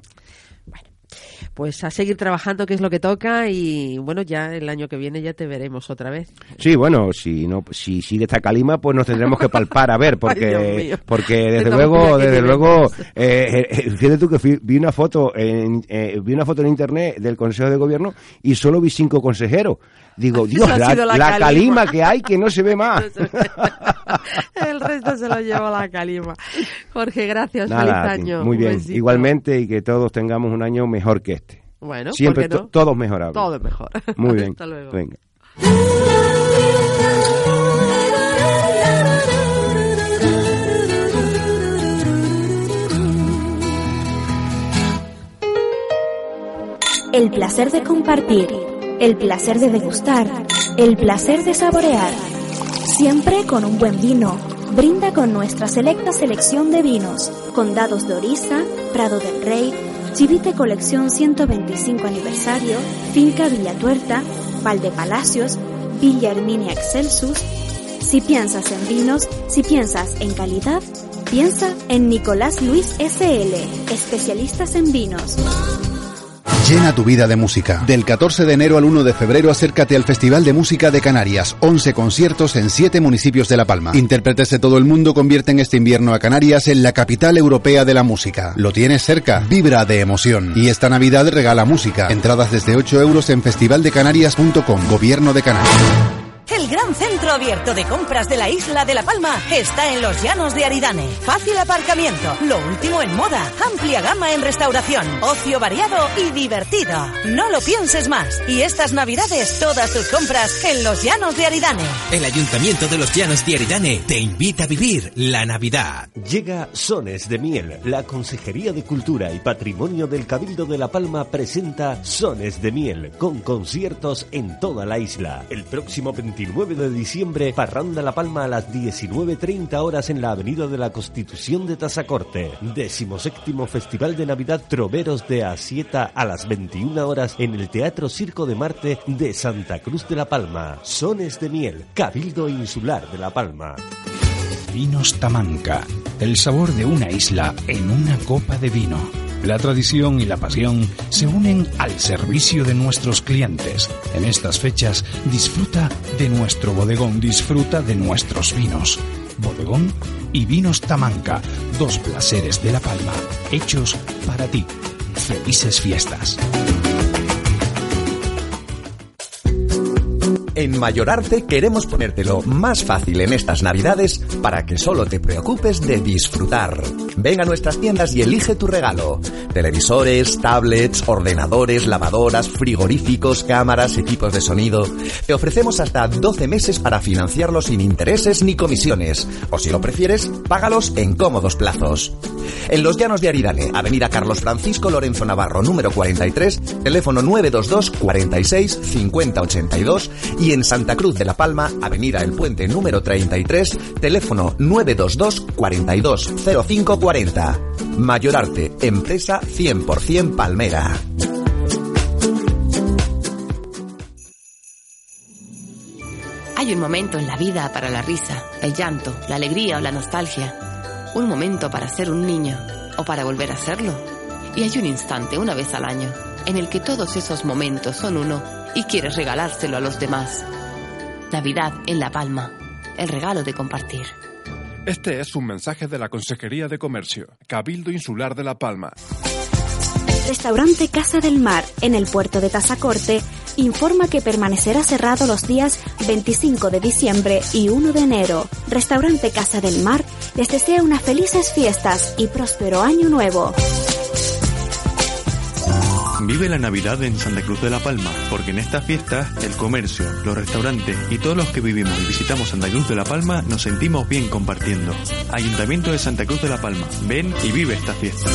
Pues a seguir trabajando, que es lo que toca, y bueno, ya el año que viene ya te veremos otra vez. Sí, bueno, si no, si sigue esta calima, pues nos tendremos que palpar a ver, porque, porque desde luego, desde luego, eh, eh, fíjate tú que vi una foto en, eh, vi una foto en internet del Consejo de Gobierno y solo vi cinco consejeros. Digo, Dios, la, calima. que hay que no se ve más. el resto se lo lleva la calima. Jorge, gracias, feliz año. Muy bien, igualmente y que todos tengamos un año mejor que este. Bueno, siempre todos mejorables. Todo es mejor. Muy bien. Hasta luego. Venga. El placer de compartir, el placer de degustar, el placer de saborear. Siempre con un buen vino. Brinda con nuestra selecta selección de vinos. Condados de Orisa, Prado del Rey, Chivite Colección 125 Aniversario, Finca Villa Tuerta, Palacios, Villa Herminia Excelsus. Si piensas en vinos, si piensas en calidad, piensa en Nicolás Luis SL, especialistas en vinos. Llena tu vida de música. Del 14 de enero al 1 de febrero acércate al Festival de Música de Canarias. 11 conciertos en 7 municipios de La Palma. Intérpretes de todo el mundo convierten este invierno a Canarias en la capital europea de la música. Lo tienes cerca. Vibra de emoción. Y esta Navidad regala música. Entradas desde 8 euros en festivaldecanarias.com. Gobierno de Canarias. El gran centro abierto de compras de la isla de La Palma está en los llanos de Aridane. Fácil aparcamiento, lo último en moda, amplia gama en restauración, ocio variado y divertido. No lo pienses más. Y estas navidades todas tus compras en los llanos de Aridane. El Ayuntamiento de los Llanos de Aridane te invita a vivir la Navidad. Llega Sones de Miel. La Consejería de Cultura y Patrimonio del Cabildo de La Palma presenta Sones de Miel con conciertos en toda la isla. El próximo 21 29 de diciembre, Parranda La Palma a las 19.30 horas en la Avenida de la Constitución de Tazacorte. Decimoséptimo Festival de Navidad Troveros de Asieta a las 21 horas en el Teatro Circo de Marte de Santa Cruz de La Palma. Sones de miel, Cabildo Insular de La Palma. Vinos Tamanca, el sabor de una isla en una copa de vino la tradición y la pasión se unen al servicio de nuestros clientes. En estas fechas disfruta de nuestro bodegón, disfruta de nuestros vinos. Bodegón y vinos Tamanca, dos placeres de La Palma, hechos para ti. Felices fiestas. En Mayorarte queremos ponértelo más fácil en estas navidades para que solo te preocupes de disfrutar. Ven a nuestras tiendas y elige tu regalo. Televisores, tablets, ordenadores, lavadoras, frigoríficos, cámaras, equipos de sonido. Te ofrecemos hasta 12 meses para financiarlos sin intereses ni comisiones. O si lo prefieres, págalos en cómodos plazos. En Los Llanos de Aridane, Avenida Carlos Francisco Lorenzo Navarro, número 43, teléfono 922 46 50 82 y en Santa Cruz de la Palma, Avenida El Puente número 33, teléfono 922 42 05 40. Mayorarte, empresa 100% palmera. Hay un momento en la vida para la risa, el llanto, la alegría o la nostalgia. Un momento para ser un niño o para volver a serlo. Y hay un instante, una vez al año, en el que todos esos momentos son uno y quieres regalárselo a los demás. Navidad en La Palma, el regalo de compartir. Este es un mensaje de la Consejería de Comercio, Cabildo Insular de La Palma. Restaurante Casa del Mar, en el puerto de Tazacorte, informa que permanecerá cerrado los días 25 de diciembre y 1 de enero. Restaurante Casa del Mar les desea unas felices fiestas y próspero año nuevo. Vive la Navidad en Santa Cruz de la Palma, porque en estas fiestas el comercio, los restaurantes y todos los que vivimos y visitamos Santa Cruz de la Palma nos sentimos bien compartiendo. Ayuntamiento de Santa Cruz de la Palma, ven y vive esta fiesta.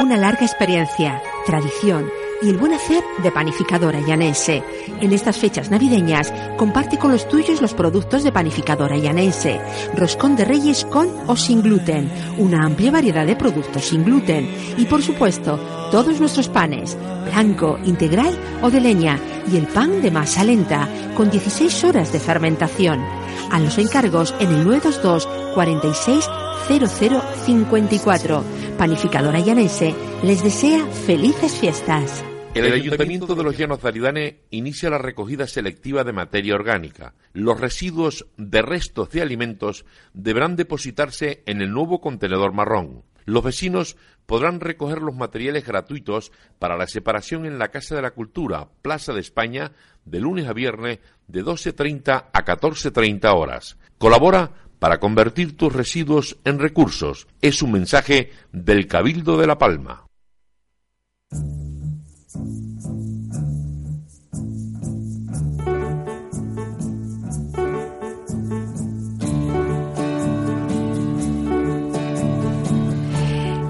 Una larga experiencia, tradición y el buen hacer de panificadora llanense. En estas fechas navideñas, comparte con los tuyos los productos de panificadora llanense. Roscón de reyes con o sin gluten, una amplia variedad de productos sin gluten y, por supuesto, todos nuestros panes, blanco, integral o de leña, y el pan de masa lenta, con 16 horas de fermentación. A los encargos en el 922 46 0054. Panificadora Llanense les desea felices fiestas. El Ayuntamiento de los Llanos de Aridane inicia la recogida selectiva de materia orgánica. Los residuos de restos de alimentos deberán depositarse en el nuevo contenedor marrón. Los vecinos podrán recoger los materiales gratuitos para la separación en la Casa de la Cultura, Plaza de España, de lunes a viernes, de 12.30 a 14.30 horas. Colabora para convertir tus residuos en recursos. Es un mensaje del Cabildo de La Palma.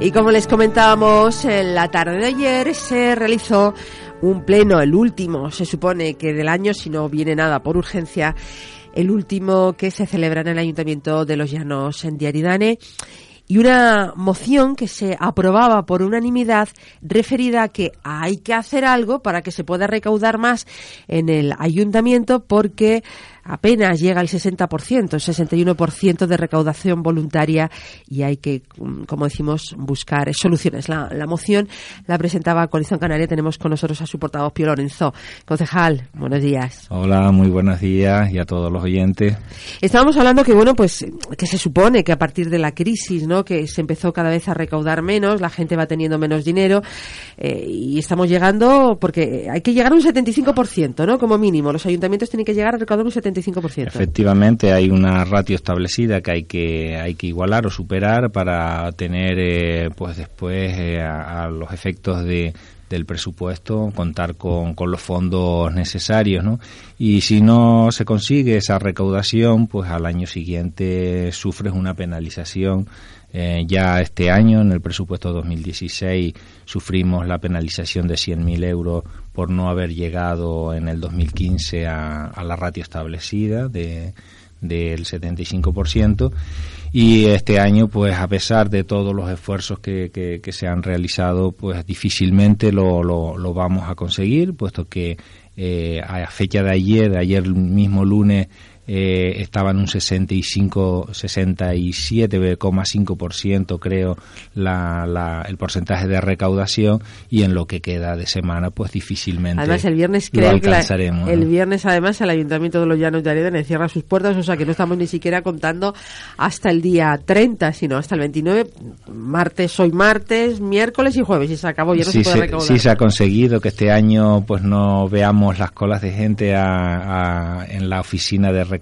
Y como les comentábamos, en la tarde de ayer se realizó un pleno, el último, se supone que del año, si no viene nada por urgencia, el último que se celebra en el Ayuntamiento de Los Llanos en Diaridane y una moción que se aprobaba por unanimidad referida a que hay que hacer algo para que se pueda recaudar más en el ayuntamiento porque apenas llega al 60%, el 61% de recaudación voluntaria y hay que, mm, como decimos, buscar soluciones. La, moción la presentaba Coalición Canaria. Tenemos con nosotros a su portavoz, Pío Lorenzo. Concejal, buenos días. Hola, muy buenos días y a todos los oyentes. Estábamos hablando que, bueno, pues que se supone que a partir de la crisis, ¿no? Que se empezó cada vez a recaudar menos, la gente va teniendo menos dinero eh, y estamos llegando, porque hay que llegar a un 75%, ¿no? Como mínimo. Los ayuntamientos tienen que llegar a recaudar un 75%. Efectivamente, hay una ratio establecida que hay que hay que igualar o superar para tener, eh, pues después eh, a, los efectos de del presupuesto contar con, con los fondos necesarios, ¿no? Y si no se consigue esa recaudación, pues al año siguiente sufres una penalización eh, ya este año, en el presupuesto 2016, sufrimos la penalización de 100.000 euros por no haber llegado en el 2015 a, a la ratio establecida de, del 75%. Y este año, pues a pesar de todos los esfuerzos que, que, se han realizado, pues difícilmente lo, lo, lo vamos a conseguir, puesto que eh, a fecha de ayer, de ayer mismo lunes, eh, estaba en un 65, 67,5% creo la, la, el porcentaje de recaudación y en lo que queda de semana pues difícilmente además el viernes creo alcanzaremos, el viernes además el Ayuntamiento de los Llanos de Aridane cierra sus puertas o sea que no estamos ni siquiera contando hasta el día 30 sino hasta el 29 martes hoy martes miércoles y jueves y se acabó ya no se puede recaudar. sí se ha conseguido que este año pues no veamos las colas de gente a, en la oficina de recaudación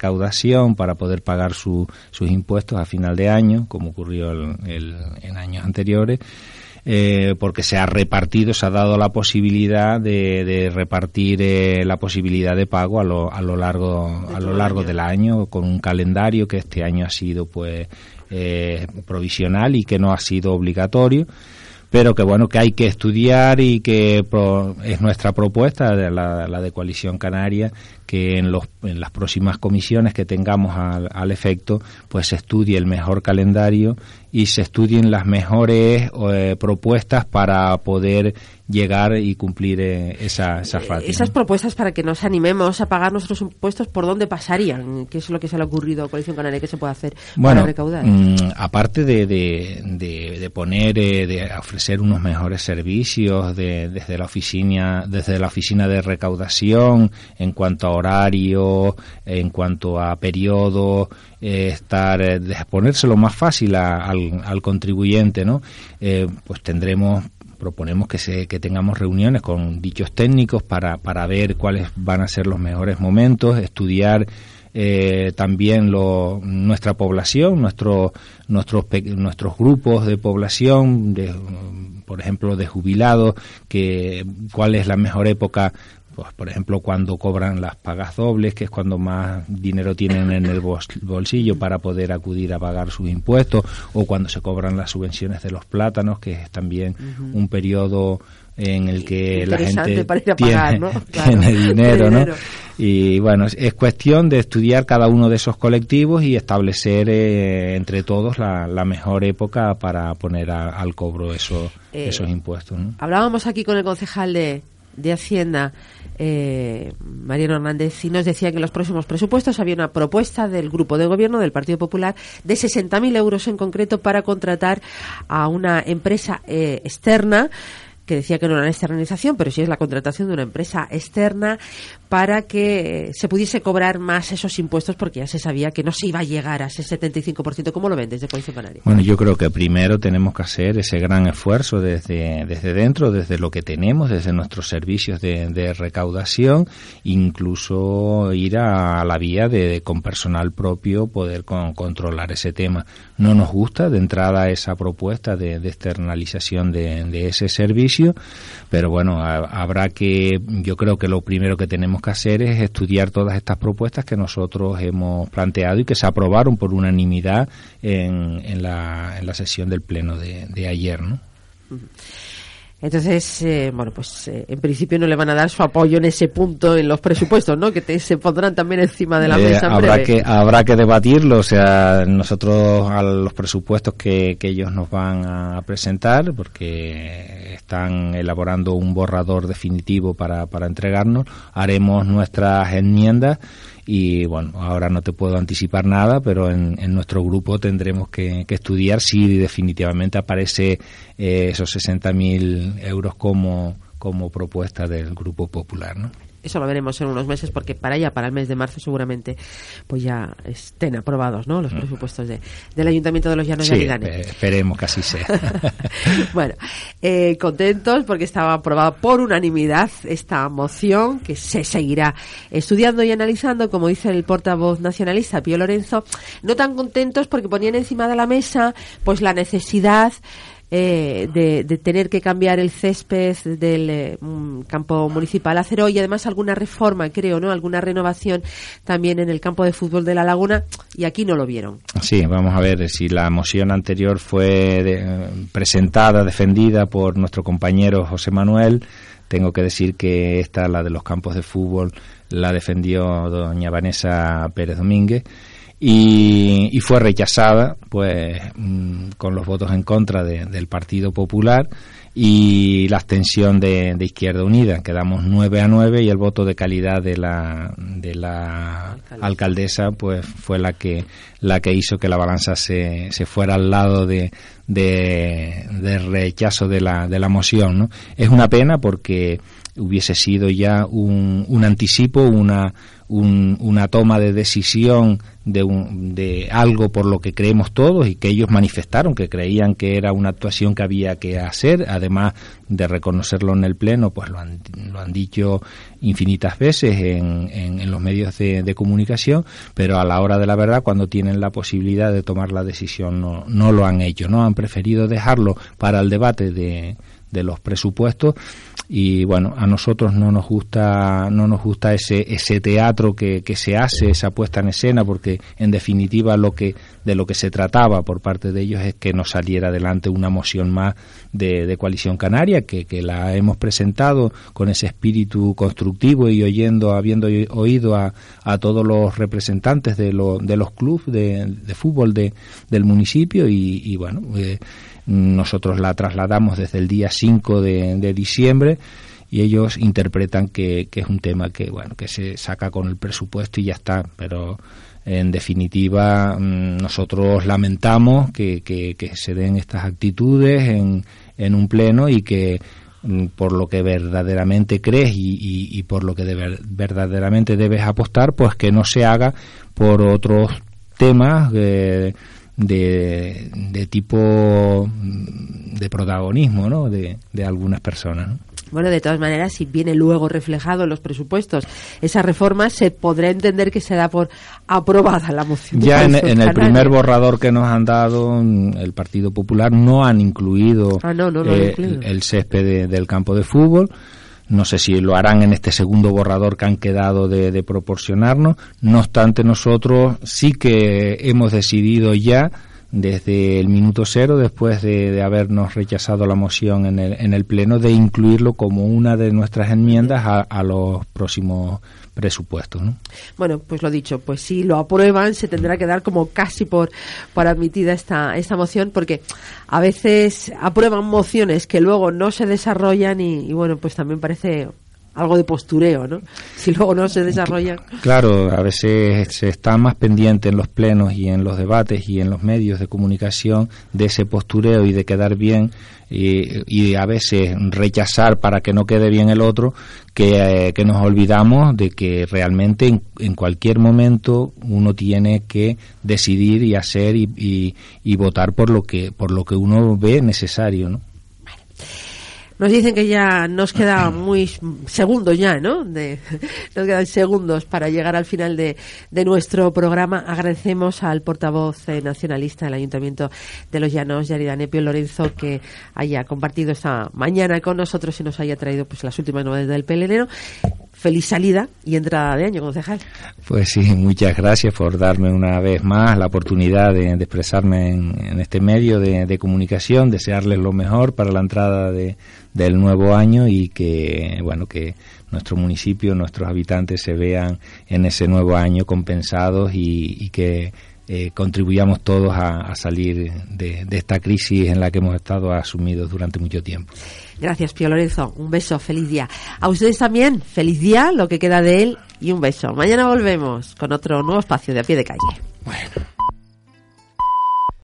para poder pagar sus impuestos a final de año, como ocurrió en años anteriores. Eh, porque se ha repartido, se ha dado la posibilidad de, repartir eh, la posibilidad de pago a lo, a lo largo a lo largo del año con un calendario que este año ha sido pues eh, provisional y que no ha sido obligatorio pero que bueno que hay que estudiar y que es nuestra propuesta la, la de coalición canaria que en, los, en las próximas comisiones que tengamos al, al, efecto, pues se estudie el mejor calendario y se estudien las mejores eh, propuestas para poder llegar y cumplir eh, esa, esa eh, Esas propuestas para que nos animemos a pagar nuestros impuestos, ¿por dónde pasarían? ¿Qué es lo que se le ha ocurrido a Coalición Canaria? ¿Qué se puede hacer bueno, para recaudar? Mm, aparte de, de, de, poner, de ofrecer unos mejores servicios desde, la oficina, desde la oficina de recaudación en cuanto a horario, en cuanto a periodo, eh, estar, eh, ponérselo más fácil al, al, contribuyente, ¿no? Eh, pues tendremos proponemos que, se, que tengamos reuniones con dichos técnicos para, para ver cuáles van a ser los mejores momentos, estudiar eh, también lo, nuestra población, nuestro, nuestros, nuestros grupos de población, de, por ejemplo, de jubilados, que, cuál es la mejor época pues, por ejemplo, cuando cobran las pagas dobles, que es cuando más dinero tienen en el bolsillo para poder acudir a pagar sus impuestos, o cuando se cobran las subvenciones de los plátanos, que es también un periodo en el que la gente para ir a tiene, pagar, ¿no? Claro, tiene dinero, ¿no? Y bueno, es, es cuestión de estudiar cada uno de esos colectivos y establecer eh, entre todos la, la mejor época para poner a- al cobro esos, Eh, esos impuestos. ¿no? Hablábamos aquí con el concejal de, de Hacienda, eh, Mariano Hernández, y nos decía que en los próximos presupuestos había una propuesta del Grupo de Gobierno del Partido Popular de 60.000 euros en concreto para contratar a una empresa eh, externa que decía que no era una externalización, pero sí es la contratación de una empresa externa para que eh, se pudiese cobrar más esos impuestos porque ya se sabía que no se iba a llegar a ese 75%. ¿Cómo lo ven desde Coalición Canaria? Bueno, yo creo que primero tenemos que hacer ese gran esfuerzo desde, desde dentro, desde lo que tenemos, desde nuestros servicios de, de recaudación, incluso ir a, la vía de, con personal propio poder con- controlar ese tema. No nos gusta de entrada esa propuesta de, de externalización de, ese servicio, pero bueno, ha- habrá que, yo creo que lo primero que tenemos que hacer es estudiar todas estas propuestas que nosotros hemos planteado y que se aprobaron por unanimidad en, en, la, en la sesión del Pleno de, de ayer, ¿no? Entonces, eh, bueno, pues eh, en principio no le van a dar su apoyo en ese punto en los presupuestos, ¿no? Que te- se pondrán también encima de la Eh, mesa en habrá breve. que habrá que debatirlo o sea nosotros a los presupuestos que, que ellos nos van a presentar porque están elaborando un borrador definitivo para, para entregarnos haremos nuestras enmiendas y bueno ahora no te puedo anticipar nada pero en, en nuestro grupo tendremos que, que estudiar si definitivamente aparece eh, esos 60.000 euros como como propuesta del grupo popular ¿no? Eso lo veremos en unos meses porque para allá, para el mes de marzo seguramente, pues ya estén aprobados, ¿no? Los presupuestos de, del Ayuntamiento de los Llanos de sí, Aridane. eh, esperemos que así sea bueno, eh, contentos porque estaba aprobada por unanimidad esta moción que se seguirá estudiando y analizando, como dice el portavoz nacionalista Pío Lorenzo, no tan contentos porque ponían encima de la mesa pues la necesidad eh, de, tener que cambiar el césped del eh, mm, campo municipal a cero y además alguna reforma, creo, ¿no? Alguna renovación también en el campo de fútbol de la Laguna y aquí no lo vieron. Sí, vamos a ver si la moción anterior fue de- presentada, defendida por nuestro compañero José Manuel. Tengo que decir que esta, la de los campos de fútbol, la defendió doña Vanessa Pérez Domínguez y, y fue rechazada pues mm, con los votos en contra de- del Partido Popular y la abstención de, de Izquierda Unida. Quedamos 9 a 9 y el voto de calidad de la, de la alcaldesa pues fue la que la que hizo que la balanza se, se fuera al lado de, de, de rechazo de la, de la moción. ¿no? Es una pena porque hubiese sido ya un, un anticipo, una, un- una toma de decisión de, un- de algo por lo que creemos todos y que ellos manifestaron que creían que era una actuación que había que hacer, además de reconocerlo en el Pleno, pues lo han, lo han dicho infinitas veces en, en- los medios de, de comunicación, pero a la hora de la verdad, cuando tienen la posibilidad de tomar la decisión, no, no lo han hecho, no han preferido dejarlo para el debate de, de los presupuestos y bueno a nosotros no nos gusta no nos gusta ese ese teatro que, que se hace esa puesta en escena porque en definitiva lo que de lo que se trataba por parte de ellos es que nos saliera adelante una moción más de, coalición canaria que, que la hemos presentado con ese espíritu constructivo y oyendo habiendo oído a, a todos los representantes de, lo- de los clubes de, de fútbol de, del municipio y, y bueno eh, nosotros la trasladamos desde el día 5 de, diciembre y ellos interpretan que, es un tema que bueno que se saca con el presupuesto y ya está pero en definitiva mm, nosotros lamentamos que, se den estas actitudes en, en un pleno y que mm, por lo que verdaderamente crees y, y- por lo que de ver- verdaderamente debes apostar pues que no se haga por otros temas eh, de, de tipo mm, de protagonismo ¿no? de, de algunas personas ¿no? Bueno, de todas maneras, si viene luego reflejado en los presupuestos esa reforma, se podrá entender que se da por aprobada la moción. Ya en, el primer borrador que nos han dado, mm, el Partido Popular no han incluido, Ah, no, no lo han eh, incluido. el césped de- del campo de fútbol. No sé si lo harán en este segundo borrador que han quedado de, de proporcionarnos. No obstante, nosotros sí que hemos decidido ya desde el minuto cero, después de, habernos rechazado la moción en el, en el Pleno, de incluirlo como una de nuestras enmiendas a, a los próximos presupuestos. ¿no? Bueno, pues lo dicho, pues si lo aprueban se tendrá que dar como casi por, por admitida esta, esta moción porque a veces aprueban mociones que luego no se desarrollan y, y bueno, pues también parece algo de postureo, ¿no? Si luego no se desarrolla. Claro, a veces se está más pendiente en los plenos y en los debates y en los medios de comunicación de ese postureo y de quedar bien y, a veces rechazar para que no quede bien el otro que, eh, que nos olvidamos de que realmente en, en, cualquier momento uno tiene que decidir y hacer y, y, y votar por lo que por lo que uno ve necesario, ¿no? Nos dicen que ya nos queda muy segundos ya, ¿no? De, nos quedan segundos para llegar al final de, de nuestro programa. Agradecemos al portavoz eh, nacionalista del Ayuntamiento de Los Llanos, Yarida Nepio Lorenzo, que haya compartido esta mañana con nosotros y nos haya traído pues las últimas novedades del PLN feliz salida y entrada de año, concejal. Pues sí, muchas gracias por darme una vez más la oportunidad de, expresarme en, este medio de, comunicación, desearles lo mejor para la entrada de, del nuevo año y que, bueno, que nuestro municipio, nuestros habitantes se vean en ese nuevo año compensados y, que eh, contribuyamos todos a, salir de, de, esta crisis en la que hemos estado asumidos durante mucho tiempo. Gracias, Pío Lorenzo. Un beso, feliz día. A ustedes también, feliz día, lo que queda de él y un beso. Mañana volvemos con otro nuevo espacio de a pie de calle. Bueno.